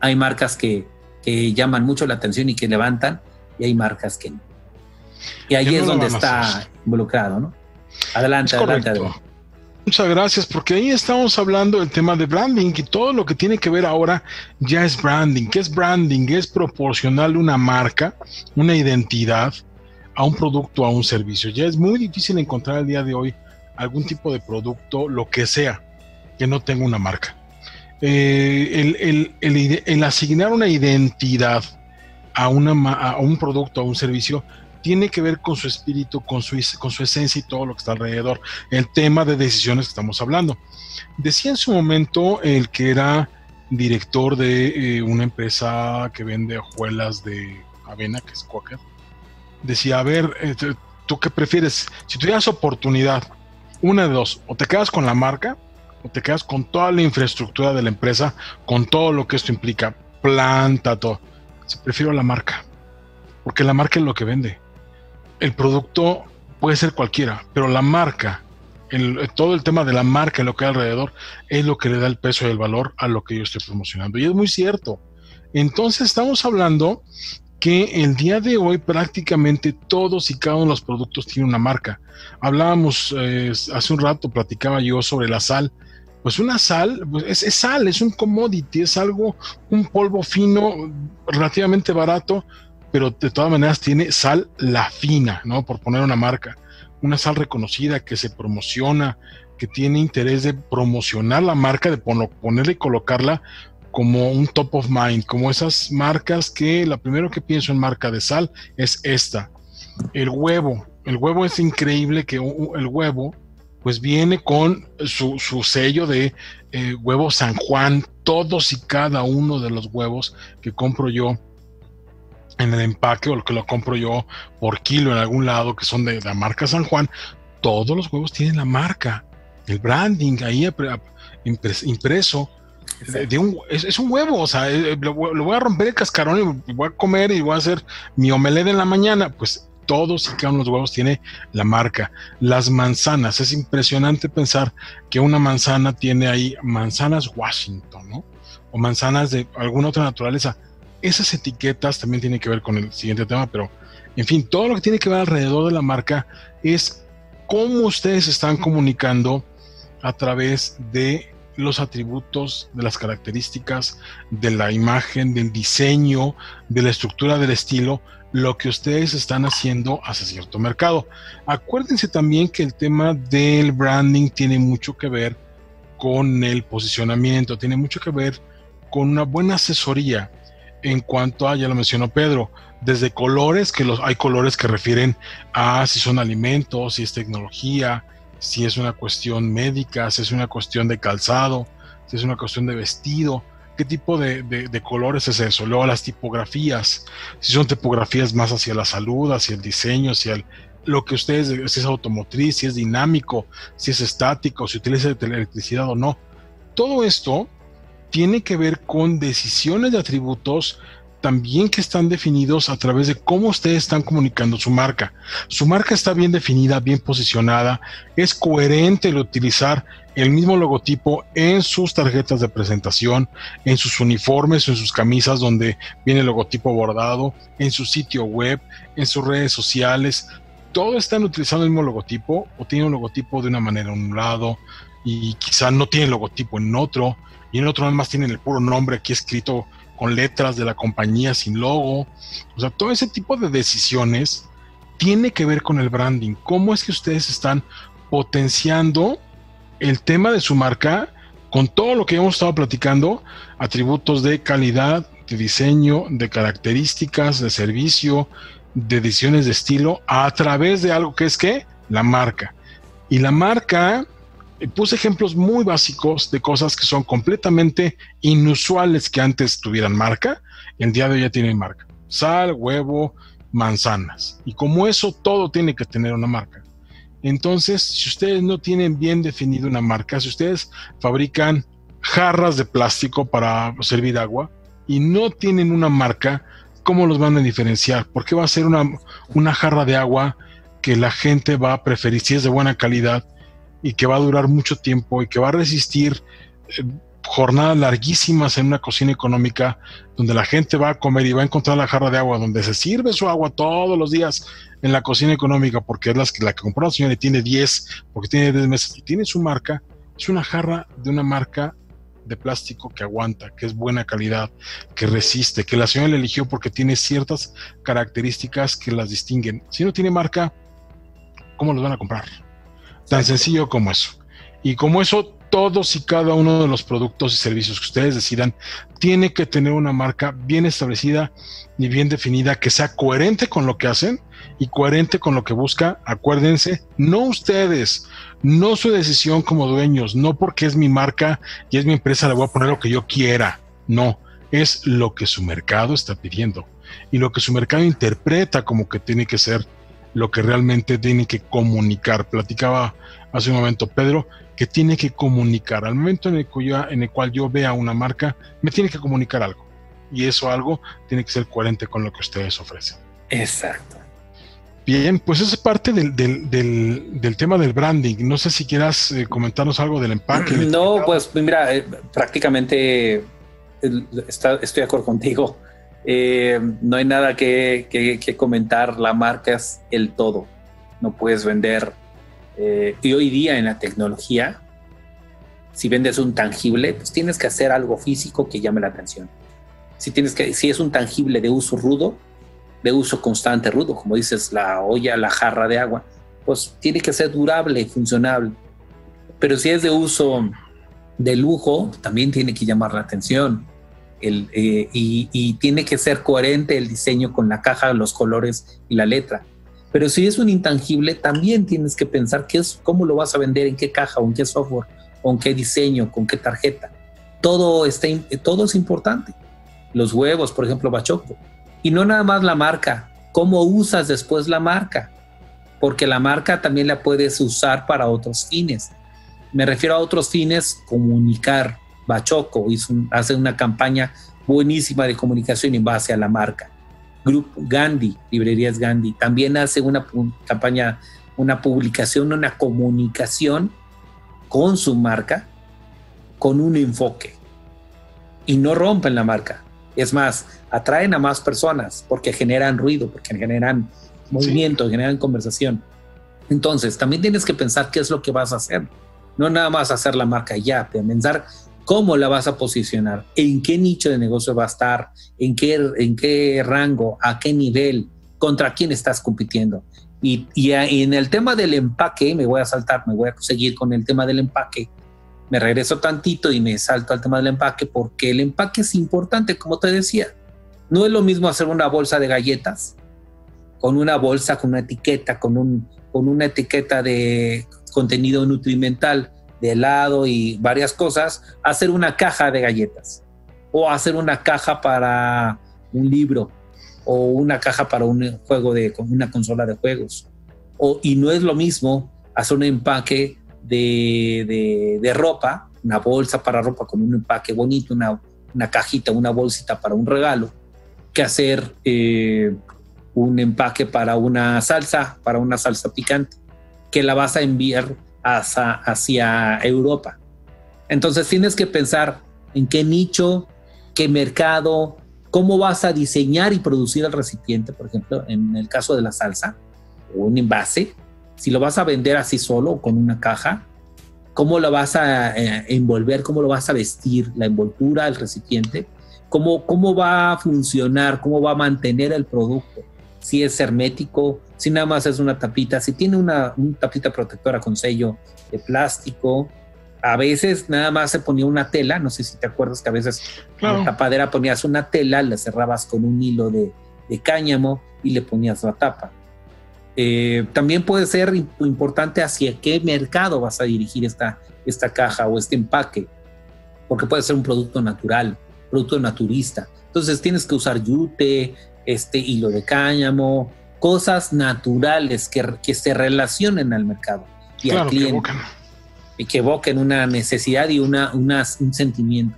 Hay marcas que, que llaman mucho la atención y que levantan, y hay marcas que no. Y ahí es donde está involucrado, ¿no? Adelante, adelante, adelante. Muchas gracias, porque ahí estamos hablando del tema de branding y todo lo que tiene que ver ahora ya es branding. ¿Qué es branding? Es proporcionarle una marca, una identidad a un producto, a un servicio. Ya es muy difícil encontrar el día de hoy algún tipo de producto, lo que sea, que no tenga una marca. Eh, el, asignar una identidad a, una, a un producto, a un servicio, tiene que ver con su espíritu, con su, con su esencia y todo lo que está alrededor. El tema de decisiones que estamos hablando. Decía en su momento el que era director de eh, una empresa que vende hojuelas de avena, que es Quaker. Decía, a ver, eh, ¿tú qué prefieres? Si tuvieras oportunidad, una de dos, o te quedas con la marca, o te quedas con toda la infraestructura de la empresa, con todo lo que esto implica, planta, todo. Si prefiero la marca, porque la marca es lo que vende el producto puede ser cualquiera, pero la marca, todo el tema de la marca lo que hay alrededor es lo que le da el peso y el valor a lo que yo estoy promocionando. Y es muy cierto. Entonces estamos hablando que el día de hoy prácticamente todos y cada uno de los productos tiene una marca. Hablábamos eh, hace un rato, platicaba yo sobre la sal. Pues una sal, pues es, es, sal, es un commodity, es algo, un polvo fino, relativamente barato, pero de todas maneras tiene sal la fina, ¿no? Por poner una marca, una sal reconocida que se promociona, que tiene interés de promocionar la marca, de ponerla y colocarla como un top of mind, como esas marcas que la primero que pienso en marca de sal es esta. El huevo, el huevo es increíble que el huevo pues viene con su, sello de eh, huevo San Juan, todos y cada uno de los huevos que compro yo en el empaque o lo que lo compro yo por kilo en algún lado que son de la marca San Juan, todos los huevos tienen la marca, el branding ahí impreso. De un, es, un huevo, o sea, eh, lo, voy a romper el cascarón y voy a comer y voy a hacer mi omelette en la mañana. Pues todos y cada uno de los huevos tiene la marca. Las manzanas, es impresionante pensar que una manzana tiene ahí manzanas Washington, ¿no? O manzanas de alguna otra naturaleza esas etiquetas también tienen que ver con el siguiente tema, pero en fin, todo lo que tiene que ver alrededor de la marca es cómo ustedes están comunicando a través de los atributos, de las características, de la imagen, del diseño, de la estructura del estilo, lo que ustedes están haciendo hacia cierto mercado. Acuérdense también que el tema del branding tiene mucho que ver con el posicionamiento, tiene mucho que ver con una buena asesoría en cuanto a, ya lo mencionó Pedro, desde colores, que los, hay colores que refieren a si son alimentos, si es tecnología, si es una cuestión médica, si es una cuestión de calzado, si es una cuestión de vestido, qué tipo de, colores es eso. Luego las tipografías, si son tipografías más hacia la salud, hacia el diseño, hacia lo que ustedes, si es automotriz, si es dinámico, si es estático, si utiliza electricidad o no. Todo esto tiene que ver con decisiones de atributos también que están definidos a través de cómo ustedes están comunicando su marca. Su marca está bien definida, bien posicionada, es coherente el utilizar el mismo logotipo en sus tarjetas de presentación, en sus uniformes, en sus camisas donde viene el logotipo bordado, en su sitio web, en sus redes sociales. Todos están utilizando el mismo logotipo o tienen un logotipo de una manera en un lado y quizá no tienen logotipo en otro y en otro más tienen el puro nombre aquí escrito con letras de la compañía sin logo. O sea, todo ese tipo de decisiones tiene que ver con el branding. ¿Cómo es que ustedes están potenciando el tema de su marca con todo lo que hemos estado platicando? Atributos de calidad, de diseño, de características, de servicio, de decisiones de estilo, a través de algo que es que la marca. Y la marca puse ejemplos muy básicos de cosas que son completamente inusuales que antes tuvieran marca. El día de hoy ya tienen marca. Sal, huevo, manzanas. Y como eso, todo tiene que tener una marca. Entonces, si ustedes no tienen bien definido una marca, si ustedes fabrican jarras de plástico para servir agua, y no tienen una marca, ¿cómo los van a diferenciar? Porque va a ser una, una jarra de agua que la gente va a preferir si es de buena calidad y que va a durar mucho tiempo y que va a resistir eh, jornadas larguísimas en una cocina económica donde la gente va a comer y va a encontrar la jarra de agua donde se sirve su agua todos los días en la cocina económica porque es la que, la que compró la señora y tiene 10, porque tiene 10 meses y tiene su marca, es una jarra de una marca de plástico que aguanta, que es buena calidad, que resiste, que la señora eligió porque tiene ciertas características que las distinguen. Si no tiene marca, ¿cómo los van a comprar? Tan sencillo como eso. Y como eso, todos y cada uno de los productos y servicios que ustedes decidan tiene que tener una marca bien establecida y bien definida que sea coherente con lo que hacen y coherente con lo que busca. Acuérdense, no ustedes, no su decisión como dueños, no porque es mi marca y es mi empresa le voy a poner lo que yo quiera. No, es lo que su mercado está pidiendo y lo que su mercado interpreta como que tiene que ser lo que realmente tiene que comunicar. Platicaba hace un momento Pedro, que tiene que comunicar. Al momento en el, cual en el cual yo vea una marca, me tiene que comunicar algo. Y eso algo tiene que ser coherente con lo que ustedes ofrecen. Exacto. Bien, pues esa es parte del, del, tema del branding. No sé si quieras eh, comentarnos algo del empaque. No, pues mira, eh, prácticamente está, estoy de acuerdo contigo. Eh, no hay nada que, comentar. La marca es el todo. No puedes vender eh, y hoy día en la tecnología, si vendes un tangible, pues tienes que hacer algo físico que llame la atención. Si, tienes que, si es un tangible de uso rudo, de uso constante rudo, como dices, la olla, la jarra de agua, pues tiene que ser durable, y funcionable. Pero si es de uso de lujo, también tiene que llamar la atención. Eh, y, y, tiene que ser coherente el diseño con la caja, los colores y la letra. Pero si es un intangible, también tienes que pensar qué es, cómo lo vas a vender, en qué caja, o en qué software, o en qué diseño, con qué tarjeta. Todo, está, todo es importante. Los huevos, por ejemplo, Bachoco. Y no nada más la marca, cómo usas después la marca. Porque la marca también la puedes usar para otros fines. Me refiero a otros fines, comunicar. Bachoco hace una campaña buenísima de comunicación en base a la marca Grupo Gandhi, Librerías Gandhi, también hace una campaña, una publicación, una comunicación con su marca, con un enfoque. Y no rompen la marca. Es más, atraen a más personas porque generan ruido, porque generan movimiento, generan conversación. Entonces, también tienes que pensar qué es lo que vas a hacer. No nada más hacer la marca ya, pensar cómo la vas a posicionar, en qué nicho de negocio va a estar, en qué, en qué rango, a qué nivel, contra quién estás compitiendo. Y, y, en el tema del empaque, me voy a saltar, me voy a seguir con el tema del empaque. Me regreso tantito y me salto al tema del empaque porque el empaque es importante, como te decía. No es lo mismo hacer una bolsa de galletas con una bolsa, con una etiqueta, con, un, con una etiqueta de contenido nutrimental de helado y varias cosas, hacer una caja de galletas o hacer una caja para un libro o una caja para un juego de una consola de juegos. O, y no es lo mismo hacer un empaque de, de, ropa, una bolsa para ropa con un empaque bonito, una, una cajita, una bolsita para un regalo, que hacer eh, un empaque para una salsa, para una salsa picante, que la vas a enviar hacia, Europa. Entonces tienes que pensar en qué nicho, qué mercado, cómo vas a diseñar y producir el recipiente, por ejemplo, en el caso de la salsa o un envase, si lo vas a vender así solo o con una caja, cómo lo vas a eh, envolver, cómo lo vas a vestir, la envoltura, el recipiente, cómo, cómo va a funcionar, cómo va a mantener el producto, si es hermético, si nada más es una tapita, si tiene una, tapita protectora con sello de plástico, a veces nada más se ponía una tela, no sé si te acuerdas que a veces en la tapadera ponías una tela, la cerrabas con un hilo de, cáñamo y le ponías la tapa. Eh, también puede ser importante hacia qué mercado vas a dirigir esta, esta caja o este empaque, porque puede ser un producto natural, producto naturista. Entonces tienes que usar yute, este hilo de cáñamo, cosas naturales que, que se relacionen al mercado y al cliente. y que evoquen una necesidad y una, un sentimiento.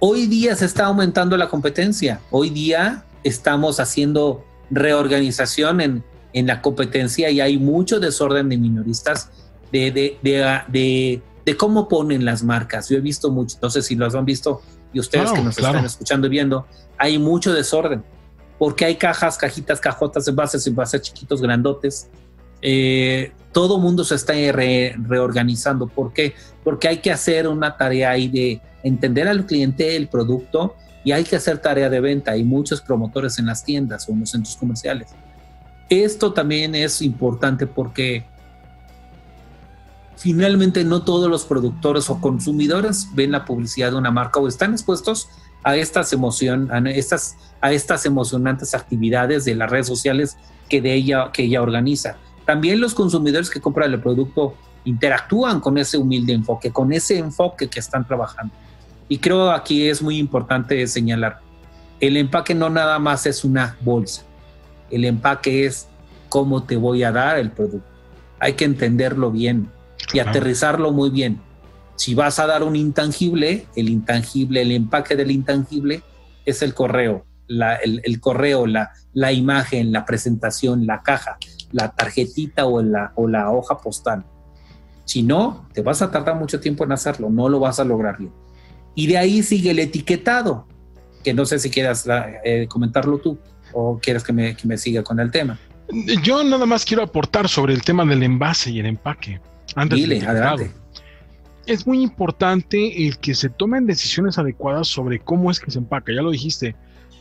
Hoy día se está aumentando la competencia. Hoy día estamos haciendo reorganización en, en la competencia y hay mucho desorden de minoristas de, de, de, de, cómo ponen las marcas. Yo he visto mucho, no sé si los han visto y ustedes que nos están escuchando y viendo, hay mucho desorden porque hay cajas, cajitas, cajotas, envases, envases chiquitos, grandotes. Eh, todo mundo se está reorganizando. ¿Por qué? Porque hay que hacer una tarea ahí de entender al cliente el producto y hay que hacer tarea de venta. Hay muchos promotores en las tiendas o en los centros comerciales. Esto también es importante porque finalmente no todos los productores o consumidores ven la publicidad de una marca o están expuestos a estas emoción, a estas, a estas emocionantes actividades de las redes sociales que de ella, que ella organiza. También los consumidores que compran el producto interactúan con ese humilde enfoque, con ese enfoque que están trabajando. Y creo aquí es muy importante señalar, el empaque no nada más es una bolsa, el empaque es cómo te voy a dar el producto. Hay que entenderlo bien y aterrizarlo muy bien. Si vas a dar un intangible, el intangible, el empaque del intangible es el correo, el, correo, la, la imagen, la presentación, la caja, la tarjetita o la, o la hoja postal. Si no, te vas a tardar mucho tiempo en hacerlo, no lo vas a lograr bien. Y de ahí sigue el etiquetado, que no sé si quieras eh, comentarlo tú o quieres que me, que me siga con el tema. Yo nada más quiero aportar sobre el tema del envase y el empaque. Antes Dile, adelante es muy importante el que se tomen decisiones adecuadas sobre cómo es que se empaca. Ya lo dijiste,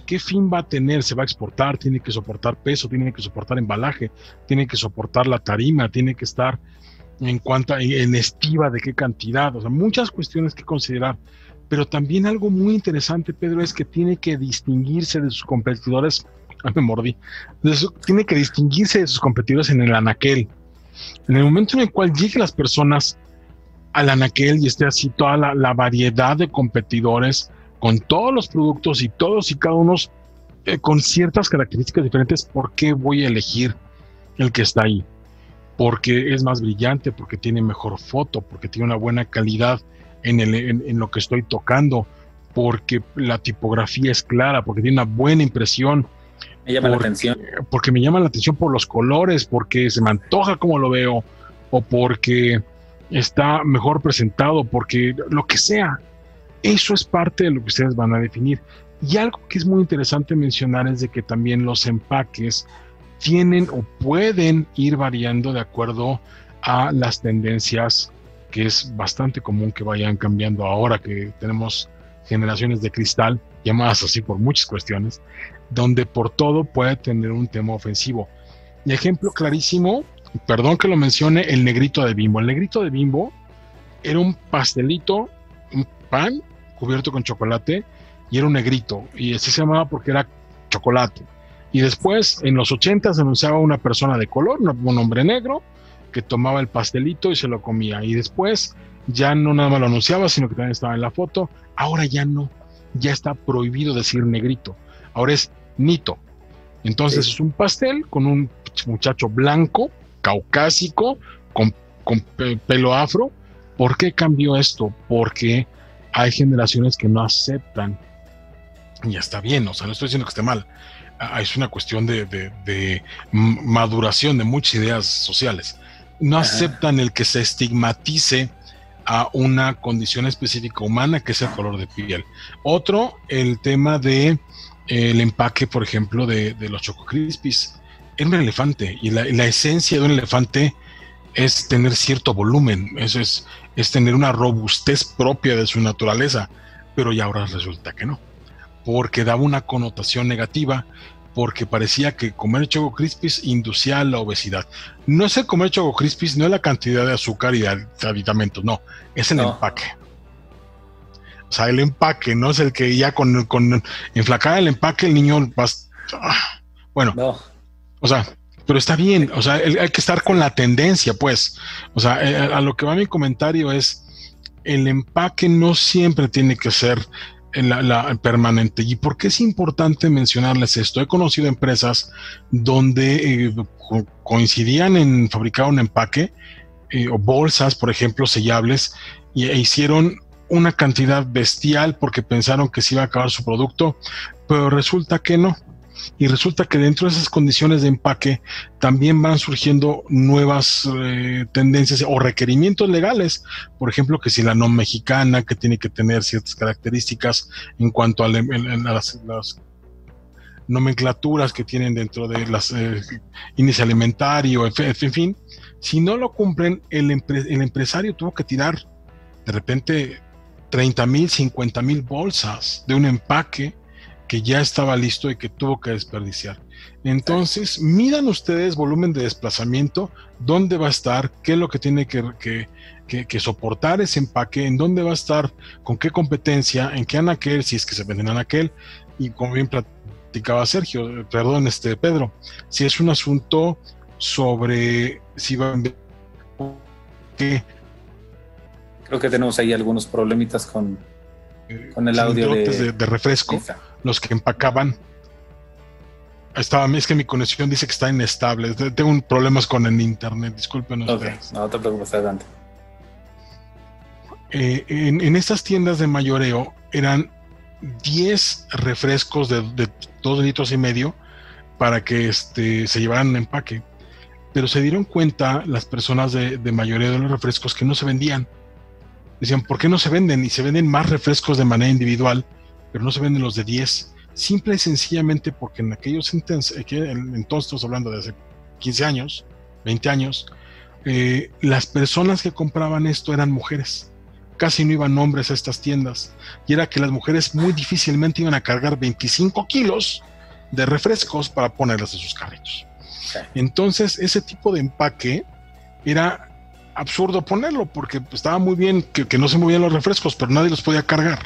qué fin va a tener, se va a exportar, tiene que soportar peso, tiene que soportar embalaje, tiene que soportar la tarima, tiene que estar en cuanto en estiva de qué cantidad, o sea, muchas cuestiones que considerar. Pero también algo muy interesante, Pedro, es que tiene que distinguirse de sus competidores. <laughs> Me mordí. tiene que distinguirse de sus competidores en el anaquel. En el momento en el cual lleguen las personas al anaquel y esté así toda la, variedad de competidores con todos los productos y todos y cada uno eh, con ciertas características diferentes, ¿por qué voy a elegir el que está ahí? Porque es más brillante, porque tiene mejor foto, porque tiene una buena calidad en, el, en, lo que estoy tocando, porque la tipografía es clara, porque tiene una buena impresión. Me llama la atención. Porque me llama la atención por los colores, porque se me antoja como lo veo, o porque está mejor presentado, porque lo que sea, eso es parte de lo que ustedes van a definir. Y algo que es muy interesante mencionar es de que también los empaques tienen o pueden ir variando de acuerdo a las tendencias, que es bastante común que vayan cambiando ahora que tenemos generaciones de cristal, llamadas así por muchas cuestiones, donde por todo puede tener un tema ofensivo. Ejemplo clarísimo perdón que lo mencione, el negrito de bimbo. El negrito de bimbo era un pastelito, un pan cubierto con chocolate y era un negrito. Y así se llamaba porque era chocolate. Y después, en los 80 se anunciaba una persona de color, un hombre negro, que tomaba el pastelito y se lo comía. Y después ya no nada más lo anunciaba, sino que también estaba en la foto. Ahora ya no, ya está prohibido decir negrito. Ahora es nito. Entonces es un pastel con un muchacho blanco caucásico, con, pelo afro. ¿Por qué cambió esto? Porque hay generaciones que no aceptan, y está bien, o sea, no estoy diciendo que esté mal, ah, es una cuestión de, maduración de muchas ideas sociales. No aceptan el que se estigmatice a una condición específica humana que es el color de piel. Otro, el tema de el empaque, por ejemplo, de, de los Choco Crispies es un elefante y la, esencia de un elefante es tener cierto volumen, eso es, es tener una robustez propia de su naturaleza, pero ya ahora resulta que no, porque daba una connotación negativa, porque parecía que comer Choco Crispies inducía la obesidad. No es el comer Choco Crispies, no es la cantidad de azúcar y de aditamentos, no, es el empaque. O sea, el empaque, no es el que ya con, con enflacar el empaque el niño va... Ah, bueno, no o sea, pero está bien, o sea, hay que estar con la tendencia, pues. O sea, eh, a lo que va mi comentario es, el empaque no siempre tiene que ser la, permanente. ¿Y por qué es importante mencionarles esto? He conocido empresas donde eh, coincidían en fabricar un empaque eh, o bolsas, por ejemplo, sellables, y, e hicieron una cantidad bestial porque pensaron que se iba a acabar su producto, pero resulta que no. Y resulta que dentro de esas condiciones de empaque también van surgiendo nuevas eh, tendencias o requerimientos legales. Por ejemplo, que si la no mexicana, que tiene que tener ciertas características en cuanto a, las, nomenclaturas que tienen dentro de las eh, índice alimentario, en fin, si no lo cumplen, el, el empresario tuvo que tirar de repente 30 mil, 50 mil bolsas de un empaque que ya estaba listo y que tuvo que desperdiciar. Entonces, midan ustedes volumen de desplazamiento, dónde va a estar, qué es lo que tiene que, soportar ese empaque, en dónde va a estar, con qué competencia, en qué anaquel, si es que se venden anaquel, y como bien platicaba Sergio, perdón, este Pedro, si es un asunto sobre si va a que Creo que tenemos ahí algunos problemitas con, con el audio de, de, refresco, los que empacaban. Estaba, es que mi conexión dice que está inestable. Tengo problemas con el internet, disculpen No te preocupes, adelante. Eh, en, estas tiendas de mayoreo eran 10 refrescos de, de 2 litros y medio para que este, se llevaran un empaque. Pero se dieron cuenta las personas de, de mayoreo de los refrescos que no se vendían decían, ¿por qué no se venden? Y se venden más refrescos de manera individual, pero no se venden los de 10. Simple y sencillamente porque en aquellos entonces, estamos hablando de hace 15 años, 20 años, eh, las personas que compraban esto eran mujeres. Casi no iban hombres a estas tiendas. Y era que las mujeres muy difícilmente iban a cargar 25 kilos de refrescos para ponerlas en sus carritos. Entonces, ese tipo de empaque era absurdo ponerlo porque estaba muy bien que, no se movían los refrescos, pero nadie los podía cargar.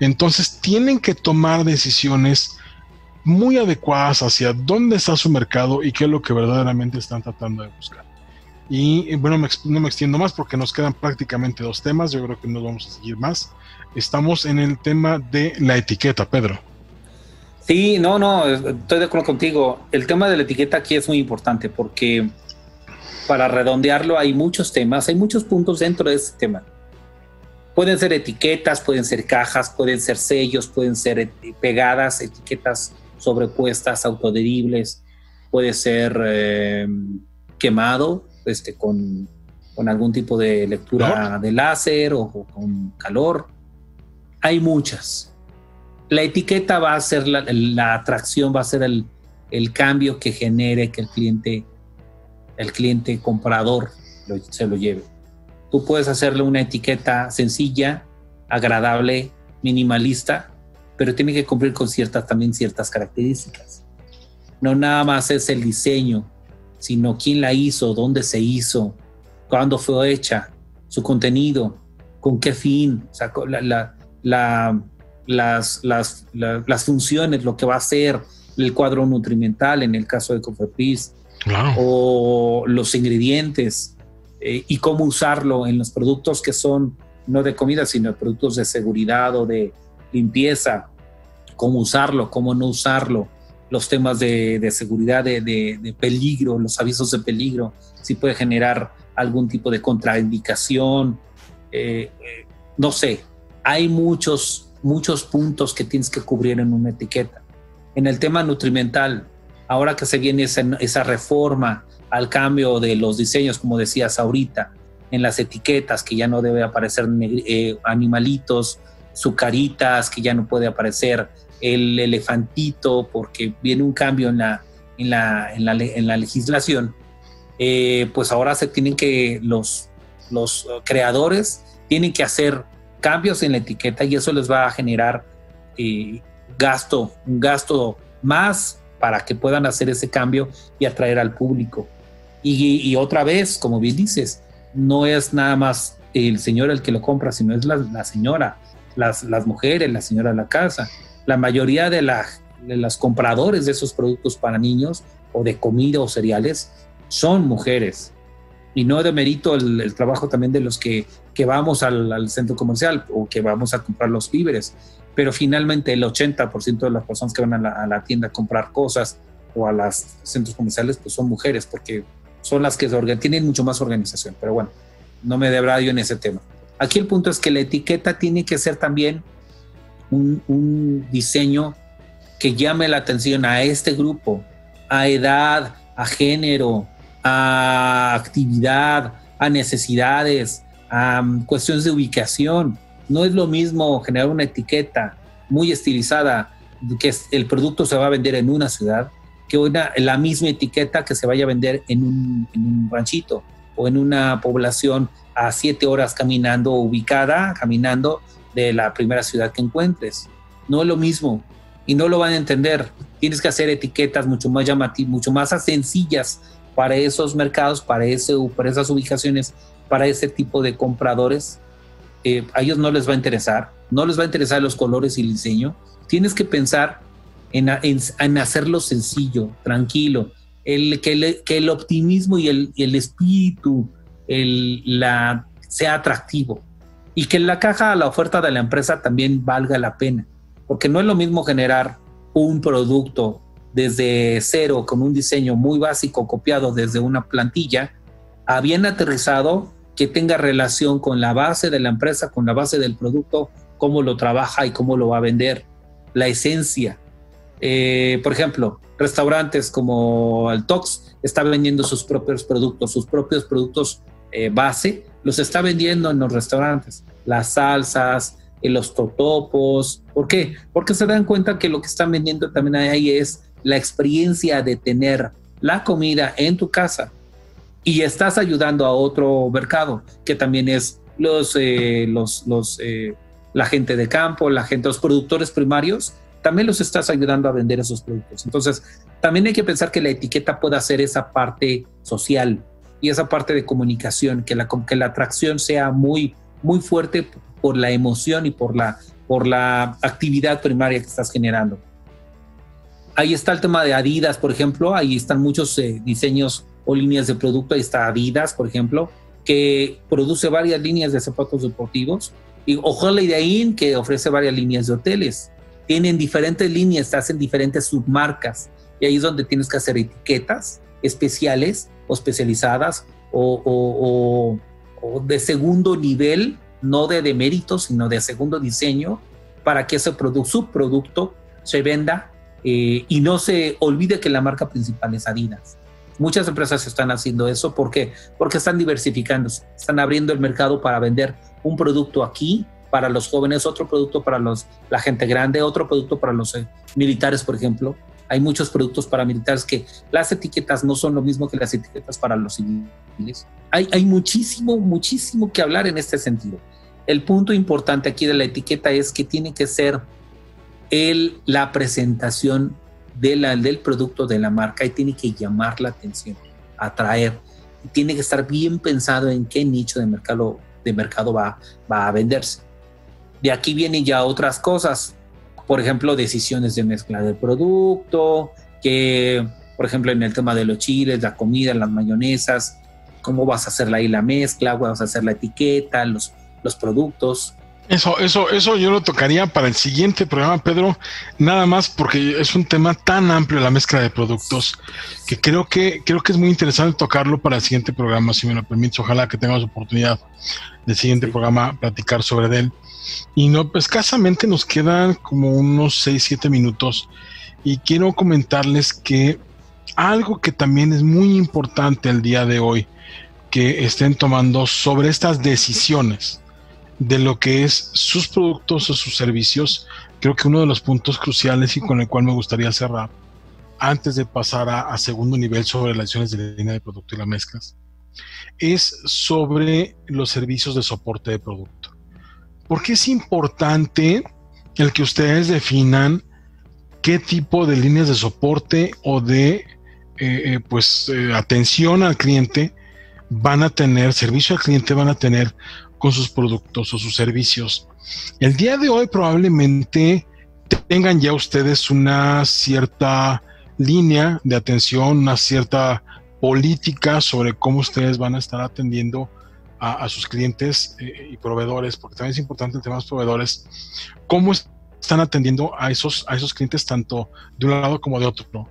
Entonces tienen que tomar decisiones muy adecuadas hacia dónde está su mercado y qué es lo que verdaderamente están tratando de buscar. Y bueno, no me extiendo más porque nos quedan prácticamente dos temas, yo creo que no vamos a seguir más. Estamos en el tema de la etiqueta, Pedro. Sí, no, no, estoy de acuerdo contigo. El tema de la etiqueta aquí es muy importante porque para redondearlo, hay muchos temas, hay muchos puntos dentro de este tema. Pueden ser etiquetas, pueden ser cajas, pueden ser sellos, pueden ser pegadas, etiquetas sobrepuestas, autoderibles, puede ser em, quemado este, con, con, algún tipo de lectura de láser o, con calor. Hay muchas. La etiqueta va a ser la, la atracción, va a ser el, el cambio que genere que el cliente el cliente comprador se lo lleve. Tú puedes hacerle una etiqueta sencilla, agradable, minimalista, pero tiene que cumplir con ciertas también ciertas características. No nada más es el diseño, sino quién la hizo, dónde se hizo, cuándo fue hecha, su contenido, con qué fin, las, funciones, lo que va a ser el cuadro nutrimental en el caso de Cofepris, o los ingredientes eh, y cómo usarlo en los productos que son no de comida, sino productos de seguridad o de limpieza, cómo usarlo, cómo no usarlo, los temas de, seguridad, de, peligro, los avisos de peligro, si puede generar algún tipo de contraindicación, eh, eh, no sé, hay muchos, muchos puntos que tienes que cubrir en una etiqueta. En el tema nutrimental, ahora que se viene esa, reforma al cambio de los diseños, como decías ahorita, en las etiquetas, que ya no debe aparecer eh, animalitos, sucaritas, que ya no puede aparecer el elefantito, porque viene un cambio en la, en la, en la, legislación, eh, pues ahora se tienen que, los, los creadores tienen que hacer cambios en la etiqueta y eso les va a generar eh, gasto, un gasto más para que puedan hacer ese cambio y atraer al público. Y, otra vez, como bien dices, no es nada más el señor el que lo compra, sino es la, señora, las, las, mujeres, la señora de la casa. La mayoría de, la, de los compradores de esos productos para niños o de comida o cereales son mujeres. Y no demerito el, el trabajo también de los que, que vamos al, al centro comercial o que vamos a comprar los víveres pero finalmente el 80% de las personas que van a la, tienda a comprar cosas o a los centros comerciales, pues son mujeres, porque son las que tienen mucho más organización. Pero bueno, no me debrado yo en ese tema. Aquí el punto es que la etiqueta tiene que ser también un, un diseño que llame la atención a este grupo, a edad, a género, a actividad, a necesidades, a um, cuestiones de ubicación. No es lo mismo generar una etiqueta muy estilizada que el producto se va a vender en una ciudad que la misma etiqueta que se vaya a vender en un, en un ranchito o en una población a siete horas caminando, ubicada, caminando de la primera ciudad que encuentres. No es lo mismo y no lo van a entender. Tienes que hacer etiquetas mucho más llamativas, mucho más sencillas para esos mercados, para, ese, para esas ubicaciones, para ese tipo de compradores. Eh, a ellos no les va a interesar, no les va a interesar los colores y el diseño. Tienes que pensar en, en, hacerlo sencillo, tranquilo, el, que, que el optimismo y el, el espíritu el, la, sea atractivo. Y que la caja, la oferta de la empresa también valga la pena. Porque no es lo mismo generar un producto desde cero con un diseño muy básico copiado desde una plantilla a bien aterrizado que tenga relación con la base de la empresa, con la base del producto, cómo lo trabaja y cómo lo va a vender, la esencia. Eh, por ejemplo, restaurantes como el Tox está vendiendo sus propios productos, sus propios productos eh, base, los está vendiendo en los restaurantes, las salsas, en los totopos. ¿Por qué? Porque se dan cuenta que lo que están vendiendo también ahí es la experiencia de tener la comida en tu casa y estás ayudando a otro mercado que también es los, eh, los, los eh, la gente de campo, la gente, los productores primarios, también los estás ayudando a vender esos productos. Entonces, también hay que pensar que la etiqueta pueda ser esa parte social y esa parte de comunicación, que la, que la atracción sea muy, muy fuerte por la emoción y por la, por la actividad primaria que estás generando. Ahí está el tema de Adidas, por ejemplo, ahí están muchos eh, diseños o líneas de producto, ahí está Adidas, por ejemplo, que produce varias líneas de zapatos deportivos, y Holiday Inn, que ofrece varias líneas de hoteles. Tienen diferentes líneas, hacen diferentes submarcas, y ahí es donde tienes que hacer etiquetas especiales o especializadas o, o de segundo nivel no de demérito, sino de segundo diseño, para que ese producto, subproducto se venda eh, y no se olvide que la marca principal es Adidas. Muchas empresas están haciendo eso porque porque están diversificando, están abriendo el mercado para vender un producto aquí para los jóvenes, otro producto para los la gente grande, otro producto para los eh, militares, por ejemplo. Hay muchos productos para militares que las etiquetas no son lo mismo que las etiquetas para los civiles. Hay, hay muchísimo, muchísimo que hablar en este sentido. El punto importante aquí de la etiqueta es que tiene que ser el, la presentación del producto de la marca y tiene que llamar la atención, atraer. tiene que estar bien pensado en qué nicho de mercado, va, a venderse. De aquí vienen ya otras cosas, por ejemplo, decisiones de mezcla del producto, que, por ejemplo, en el tema de los chiles, la comida, las mayonesas, cómo vas a hacer ahí la mezcla, vas a hacer la etiqueta, los productos. Eso, eso, eso yo lo tocaría para el siguiente programa, Pedro, nada más porque es un tema tan amplio la mezcla de productos que creo que creo que es muy interesante tocarlo para el siguiente programa, si me lo permites. Ojalá que tengamos oportunidad del siguiente programa platicar sobre él. Y no, pues, escasamente nos quedan como unos 6, 7 minutos y quiero comentarles que algo que también es muy importante el día de hoy que estén tomando sobre estas decisiones de lo que es sus productos o sus servicios, creo que uno de los puntos cruciales y con el cual me gustaría cerrar, antes de pasar a, segundo nivel sobre las acciones de línea de producto y las mezclas, es sobre los servicios de soporte de producto. Porque es importante el que ustedes definan qué tipo de líneas de soporte o de eh, eh, pues eh, atención al cliente van a tener, servicio al cliente van a tener con sus productos o sus servicios. El día de hoy probablemente tengan ya ustedes una cierta línea de atención, una cierta política sobre cómo ustedes van a estar atendiendo a, sus clientes eh, y proveedores, porque también es importante el tema de los proveedores, cómo están atendiendo a esos, a esos clientes tanto de un lado como de otro.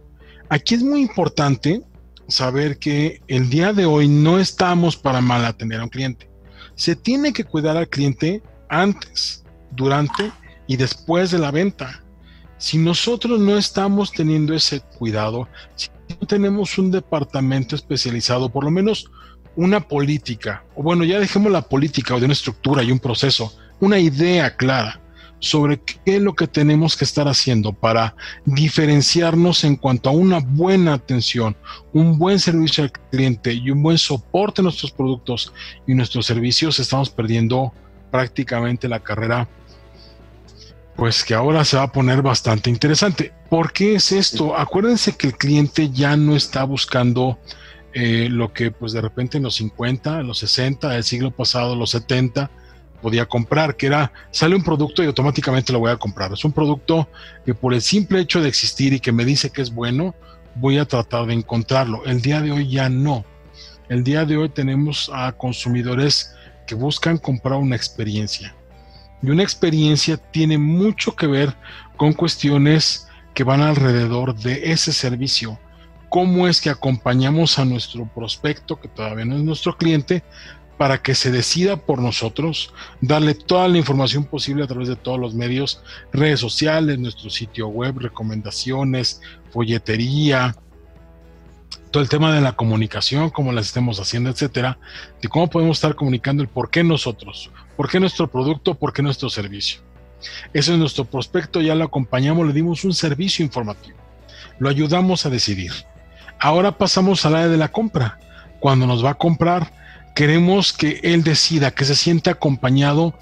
Aquí es muy importante saber que el día de hoy no estamos para mal atender a un cliente Se tiene que cuidar al cliente antes, durante y después de la venta. Si nosotros no estamos teniendo ese cuidado, si no tenemos un departamento especializado, por lo menos una política, o bueno, ya dejemos la política o de una estructura y un proceso, una idea clara sobre qué es lo que tenemos que estar haciendo para diferenciarnos en cuanto a una buena atención, un buen servicio al cliente y un buen soporte a nuestros productos y nuestros servicios, estamos perdiendo prácticamente la carrera, pues que ahora se va a poner bastante interesante. ¿Por qué es esto? Acuérdense que el cliente ya no está buscando eh, lo que pues de repente en los 50, en los 60, del siglo pasado, los 70, podía comprar, que era, sale un producto y automáticamente lo voy a comprar. Es un producto que por el simple hecho de existir y que me dice que es bueno, voy a tratar de encontrarlo. El día de hoy ya no. El día de hoy tenemos a consumidores que buscan comprar una experiencia. Y una experiencia tiene mucho que ver con cuestiones que van alrededor de ese servicio. Cómo es que acompañamos a nuestro prospecto, que todavía no es nuestro cliente, para que se decida por nosotros, darle toda la información posible a través de todos los medios, redes sociales, nuestro sitio web, recomendaciones, folletería, todo el tema de la comunicación, cómo la estemos haciendo, etcétera, de cómo podemos estar comunicando el por qué nosotros, por qué nuestro producto, por qué nuestro servicio. Ese es nuestro prospecto, ya lo acompañamos, le dimos un servicio informativo, lo ayudamos a decidir. Ahora pasamos al área de la compra. Cuando nos va a comprar, queremos que él decida, que se sienta acompañado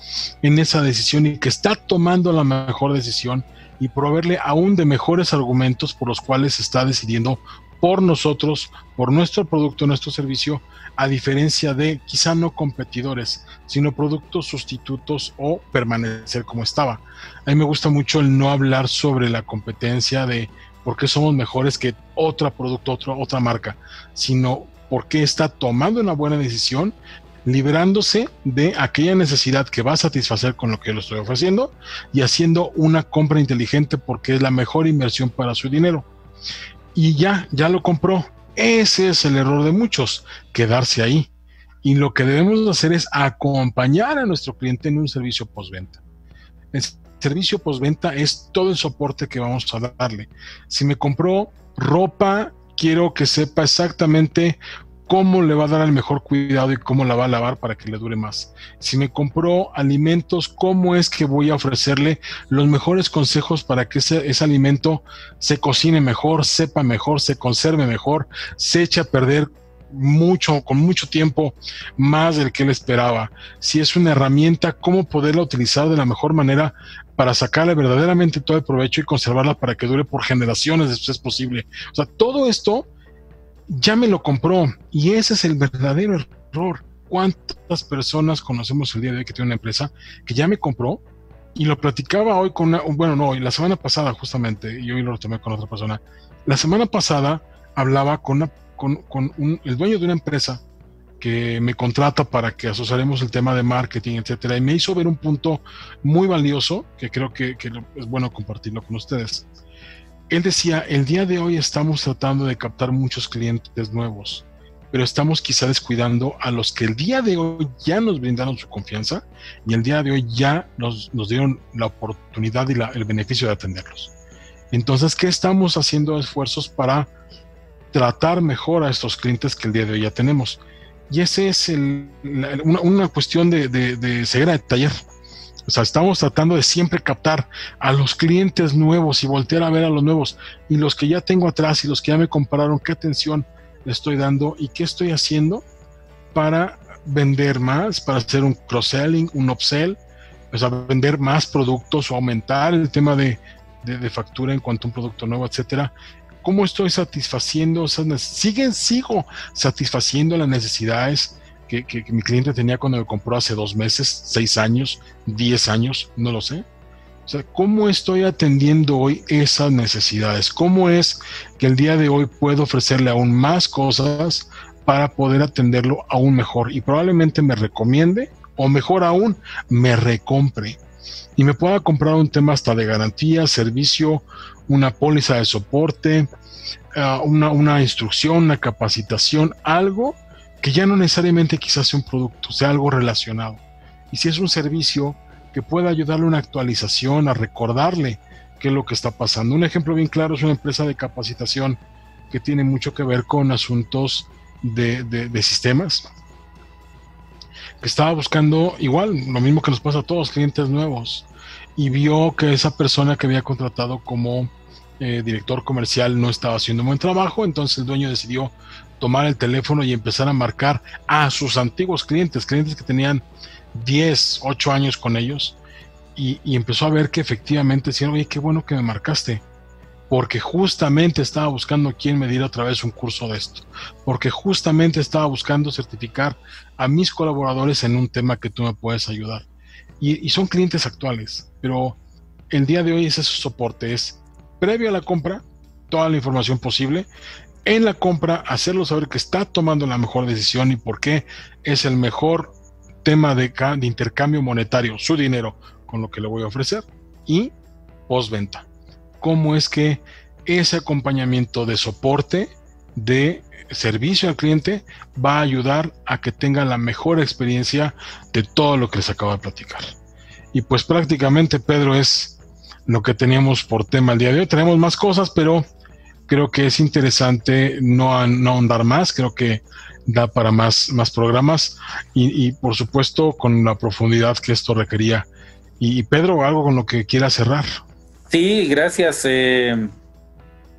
en esa decisión y que está tomando la mejor decisión y proveerle aún de mejores argumentos por los cuales está decidiendo por nosotros, por nuestro producto, nuestro servicio, a diferencia de quizá no competidores, sino productos sustitutos o permanecer como estaba. A mí me gusta mucho el no hablar sobre la competencia de por qué somos mejores que otro producto, otra, otra marca, sino porque está tomando una buena decisión, liberándose de aquella necesidad que va a satisfacer con lo que le estoy ofreciendo y haciendo una compra inteligente porque es la mejor inversión para su dinero. Y ya, ya lo compró. Ese es el error de muchos, quedarse ahí. Y lo que debemos hacer es acompañar a nuestro cliente en un servicio postventa. El servicio postventa es todo el soporte que vamos a darle. Si me compró ropa quiero que sepa exactamente cómo le va a dar el mejor cuidado y cómo la va a lavar para que le dure más. Si me compró alimentos, cómo es que voy a ofrecerle los mejores consejos para que ese, alimento se cocine mejor, sepa mejor, se conserve mejor, se eche a perder mucho, con mucho tiempo más del que él esperaba. Si es una herramienta, cómo poderla utilizar de la mejor manera para sacarle verdaderamente todo el provecho y conservarla para que dure por generaciones, eso es posible. O sea, todo esto ya me lo compró y ese es el verdadero error. ¿Cuántas personas conocemos el día de hoy que tiene una empresa que ya me compró y lo platicaba hoy con una, bueno, no, la semana pasada justamente, y hoy lo tomé con otra persona. La semana pasada hablaba con, con, con el dueño de una empresa que me contrata para que asociaremos el tema de marketing, etcétera, y me hizo ver un punto muy valioso que creo que, es bueno compartirlo con ustedes. Él decía, el día de hoy estamos tratando de captar muchos clientes nuevos, pero estamos quizá descuidando a los que el día de hoy ya nos brindaron su confianza y el día de hoy ya nos, nos dieron la oportunidad y el beneficio de atenderlos. Entonces, ¿qué estamos haciendo esfuerzos para tratar mejor a estos clientes que el día de hoy ya tenemos? Y ese es el, una, cuestión de, de, ceguera de taller. O sea, estamos tratando de siempre captar a los clientes nuevos y voltear a ver a los nuevos. Y los que ya tengo atrás y los que ya me compraron, qué atención le estoy dando y qué estoy haciendo para vender más, para hacer un cross-selling, un upsell, o sea, vender más productos o aumentar el tema de, de, factura en cuanto a un producto nuevo, etcétera cómo estoy satisfaciendo esas siguen sigo satisfaciendo las necesidades que, mi cliente tenía cuando me compró hace dos meses, seis años, diez años, no lo sé. O sea, ¿cómo estoy atendiendo hoy esas necesidades? ¿Cómo es que el día de hoy puedo ofrecerle aún más cosas para poder atenderlo aún mejor? Y probablemente me recomiende o mejor aún, me recompre. Y me pueda comprar un tema hasta de garantía, servicio, una póliza de soporte, uh, una, una, instrucción, una capacitación, algo que ya no necesariamente quizás sea un producto, sea algo relacionado. Y si es un servicio que pueda ayudarle a una actualización, a recordarle qué es lo que está pasando. Un ejemplo bien claro es una empresa de capacitación que tiene mucho que ver con asuntos de, de sistemas, que estaba buscando igual, lo mismo que nos pasa a todos, clientes nuevos, y vio que esa persona que había contratado como eh, director comercial no estaba haciendo un buen trabajo, entonces el dueño decidió tomar el teléfono y empezar a marcar a sus antiguos clientes, clientes que tenían 10, 8 años con ellos, y, empezó a ver que efectivamente decían, oye, qué bueno que me marcaste, porque justamente estaba buscando quién me diera otra vez un curso de esto, porque justamente estaba buscando certificar a mis colaboradores en un tema que tú me puedes ayudar. Y, y son clientes actuales, pero el día de hoy es ese soporte, es previo a la compra, toda la información posible. En la compra, hacerlo saber que está tomando la mejor decisión y por qué es el mejor tema de, de intercambio monetario, su dinero, con lo que le voy a ofrecer. Y postventa. Cómo es que ese acompañamiento de soporte, de servicio al cliente, va a ayudar a que tenga la mejor experiencia de todo lo que les acabo de platicar. Y pues prácticamente, Pedro, es lo que teníamos por tema el día de hoy. Tenemos más cosas, pero creo que es interesante no, no ahondar más. Creo que da para más, más programas y, por supuesto con la profundidad que esto requería. Y, Pedro, algo con lo que quiera cerrar. Sí, gracias. Eh,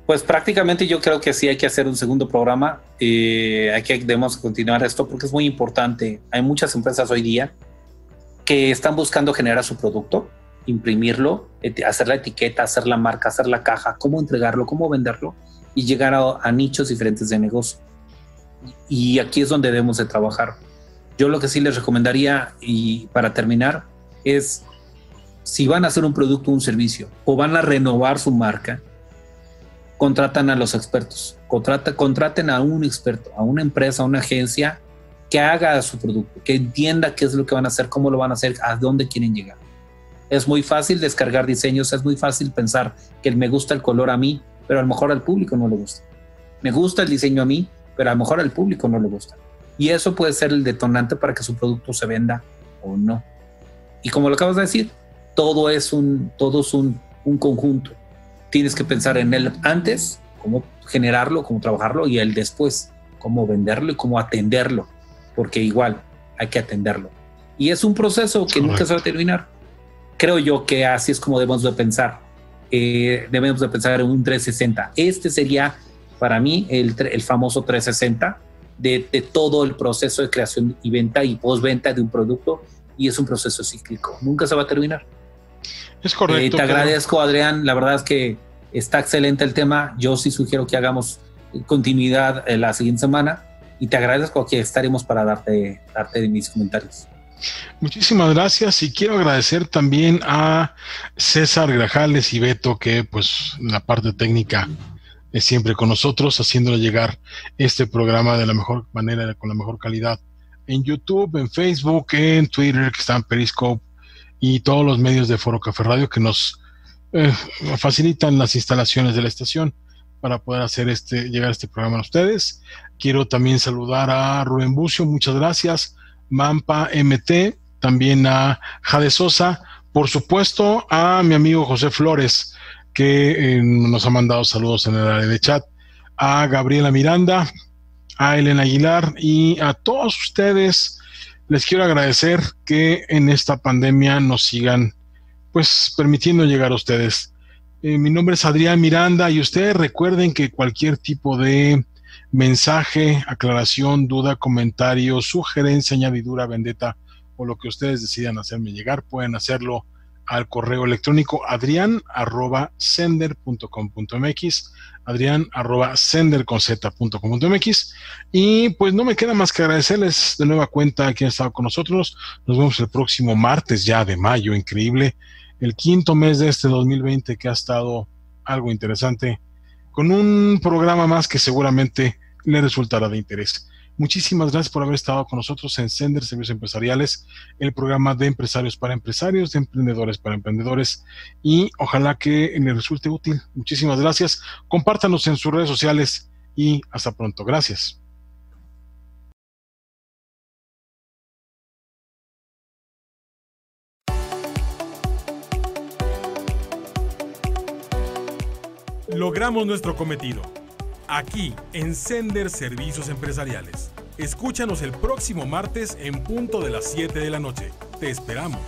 pues prácticamente yo creo que sí hay que hacer un segundo programa. Eh, hay debemos continuar esto porque es muy importante. Hay muchas empresas hoy día que están buscando generar su producto imprimirlo, hacer la etiqueta, hacer la marca, hacer la caja, cómo entregarlo, cómo venderlo y llegar a, nichos diferentes de negocio. Y aquí es donde debemos de trabajar. Yo lo que sí les recomendaría y para terminar es si van a hacer un producto o un servicio o van a renovar su marca, contratan a los expertos, contraten a un experto, a una empresa, a una agencia que haga su producto, que entienda qué es lo que van a hacer, cómo lo van a hacer, a dónde quieren llegar. Es muy fácil descargar diseños, es muy fácil pensar que me gusta el color a mí, pero a lo mejor al público no le gusta. Me gusta el diseño a mí, pero a lo mejor al público no le gusta. Y eso puede ser el detonante para que su producto se venda o no. Y como lo acabas de decir, todo es un, todo un, un conjunto. Tienes que pensar en el antes, cómo generarlo, cómo trabajarlo, y el después, cómo venderlo y cómo atenderlo, porque igual hay que atenderlo. Y es un proceso que nunca se va a terminar creo yo que así es como debemos de pensar. Eh, debemos de pensar en un 360. Este sería para mí el, el famoso 360 de, de, todo el proceso de creación y venta y postventa de un producto y es un proceso cíclico. Nunca se va a terminar. Es correcto. Eh, te agradezco, Adrián. La verdad es que está excelente el tema. Yo sí sugiero que hagamos continuidad eh, la siguiente semana y te agradezco que estaremos para darte, darte mis comentarios. Muchísimas gracias y quiero agradecer también a César Grajales y Beto que pues la parte técnica es siempre con nosotros haciéndole llegar este programa de la mejor manera, con la mejor calidad en YouTube, en Facebook, en Twitter, que está en Periscope y todos los medios de Foro Café Radio que nos eh, facilitan las instalaciones de la estación para poder hacer este, llegar este programa a ustedes. Quiero también saludar a Rubén Bucio, muchas gracias Mampa MT, también a Jade Sosa, por supuesto a mi amigo José Flores, que eh, nos ha mandado saludos en el área de chat, a Gabriela Miranda, a Elena Aguilar y a todos ustedes. Les quiero agradecer que en esta pandemia nos sigan pues permitiendo llegar a ustedes. Eh, mi nombre es Adrián Miranda y ustedes recuerden que cualquier tipo de mensaje, aclaración, duda, comentario, sugerencia, añadidura, vendetta o lo que ustedes decidan hacerme llegar, pueden hacerlo al correo electrónico adrián arroba sender.com.mx adrián arroba y pues no me queda más que agradecerles de nueva cuenta a quien ha estado con nosotros. Nos vemos el próximo martes ya de mayo, increíble el quinto mes de este 2020 que ha estado algo interesante con un programa más que seguramente le resultará de interés. Muchísimas gracias por haber estado con nosotros en Sender Servicios Empresariales, el programa de empresarios para empresarios, de emprendedores para emprendedores, y ojalá que le resulte útil. Muchísimas gracias. Compártanos en sus redes sociales y hasta pronto. Gracias. Logramos nuestro cometido. Aquí, en Sender Servicios Empresariales. Escúchanos el próximo martes en punto de las 7 de la noche. Te esperamos.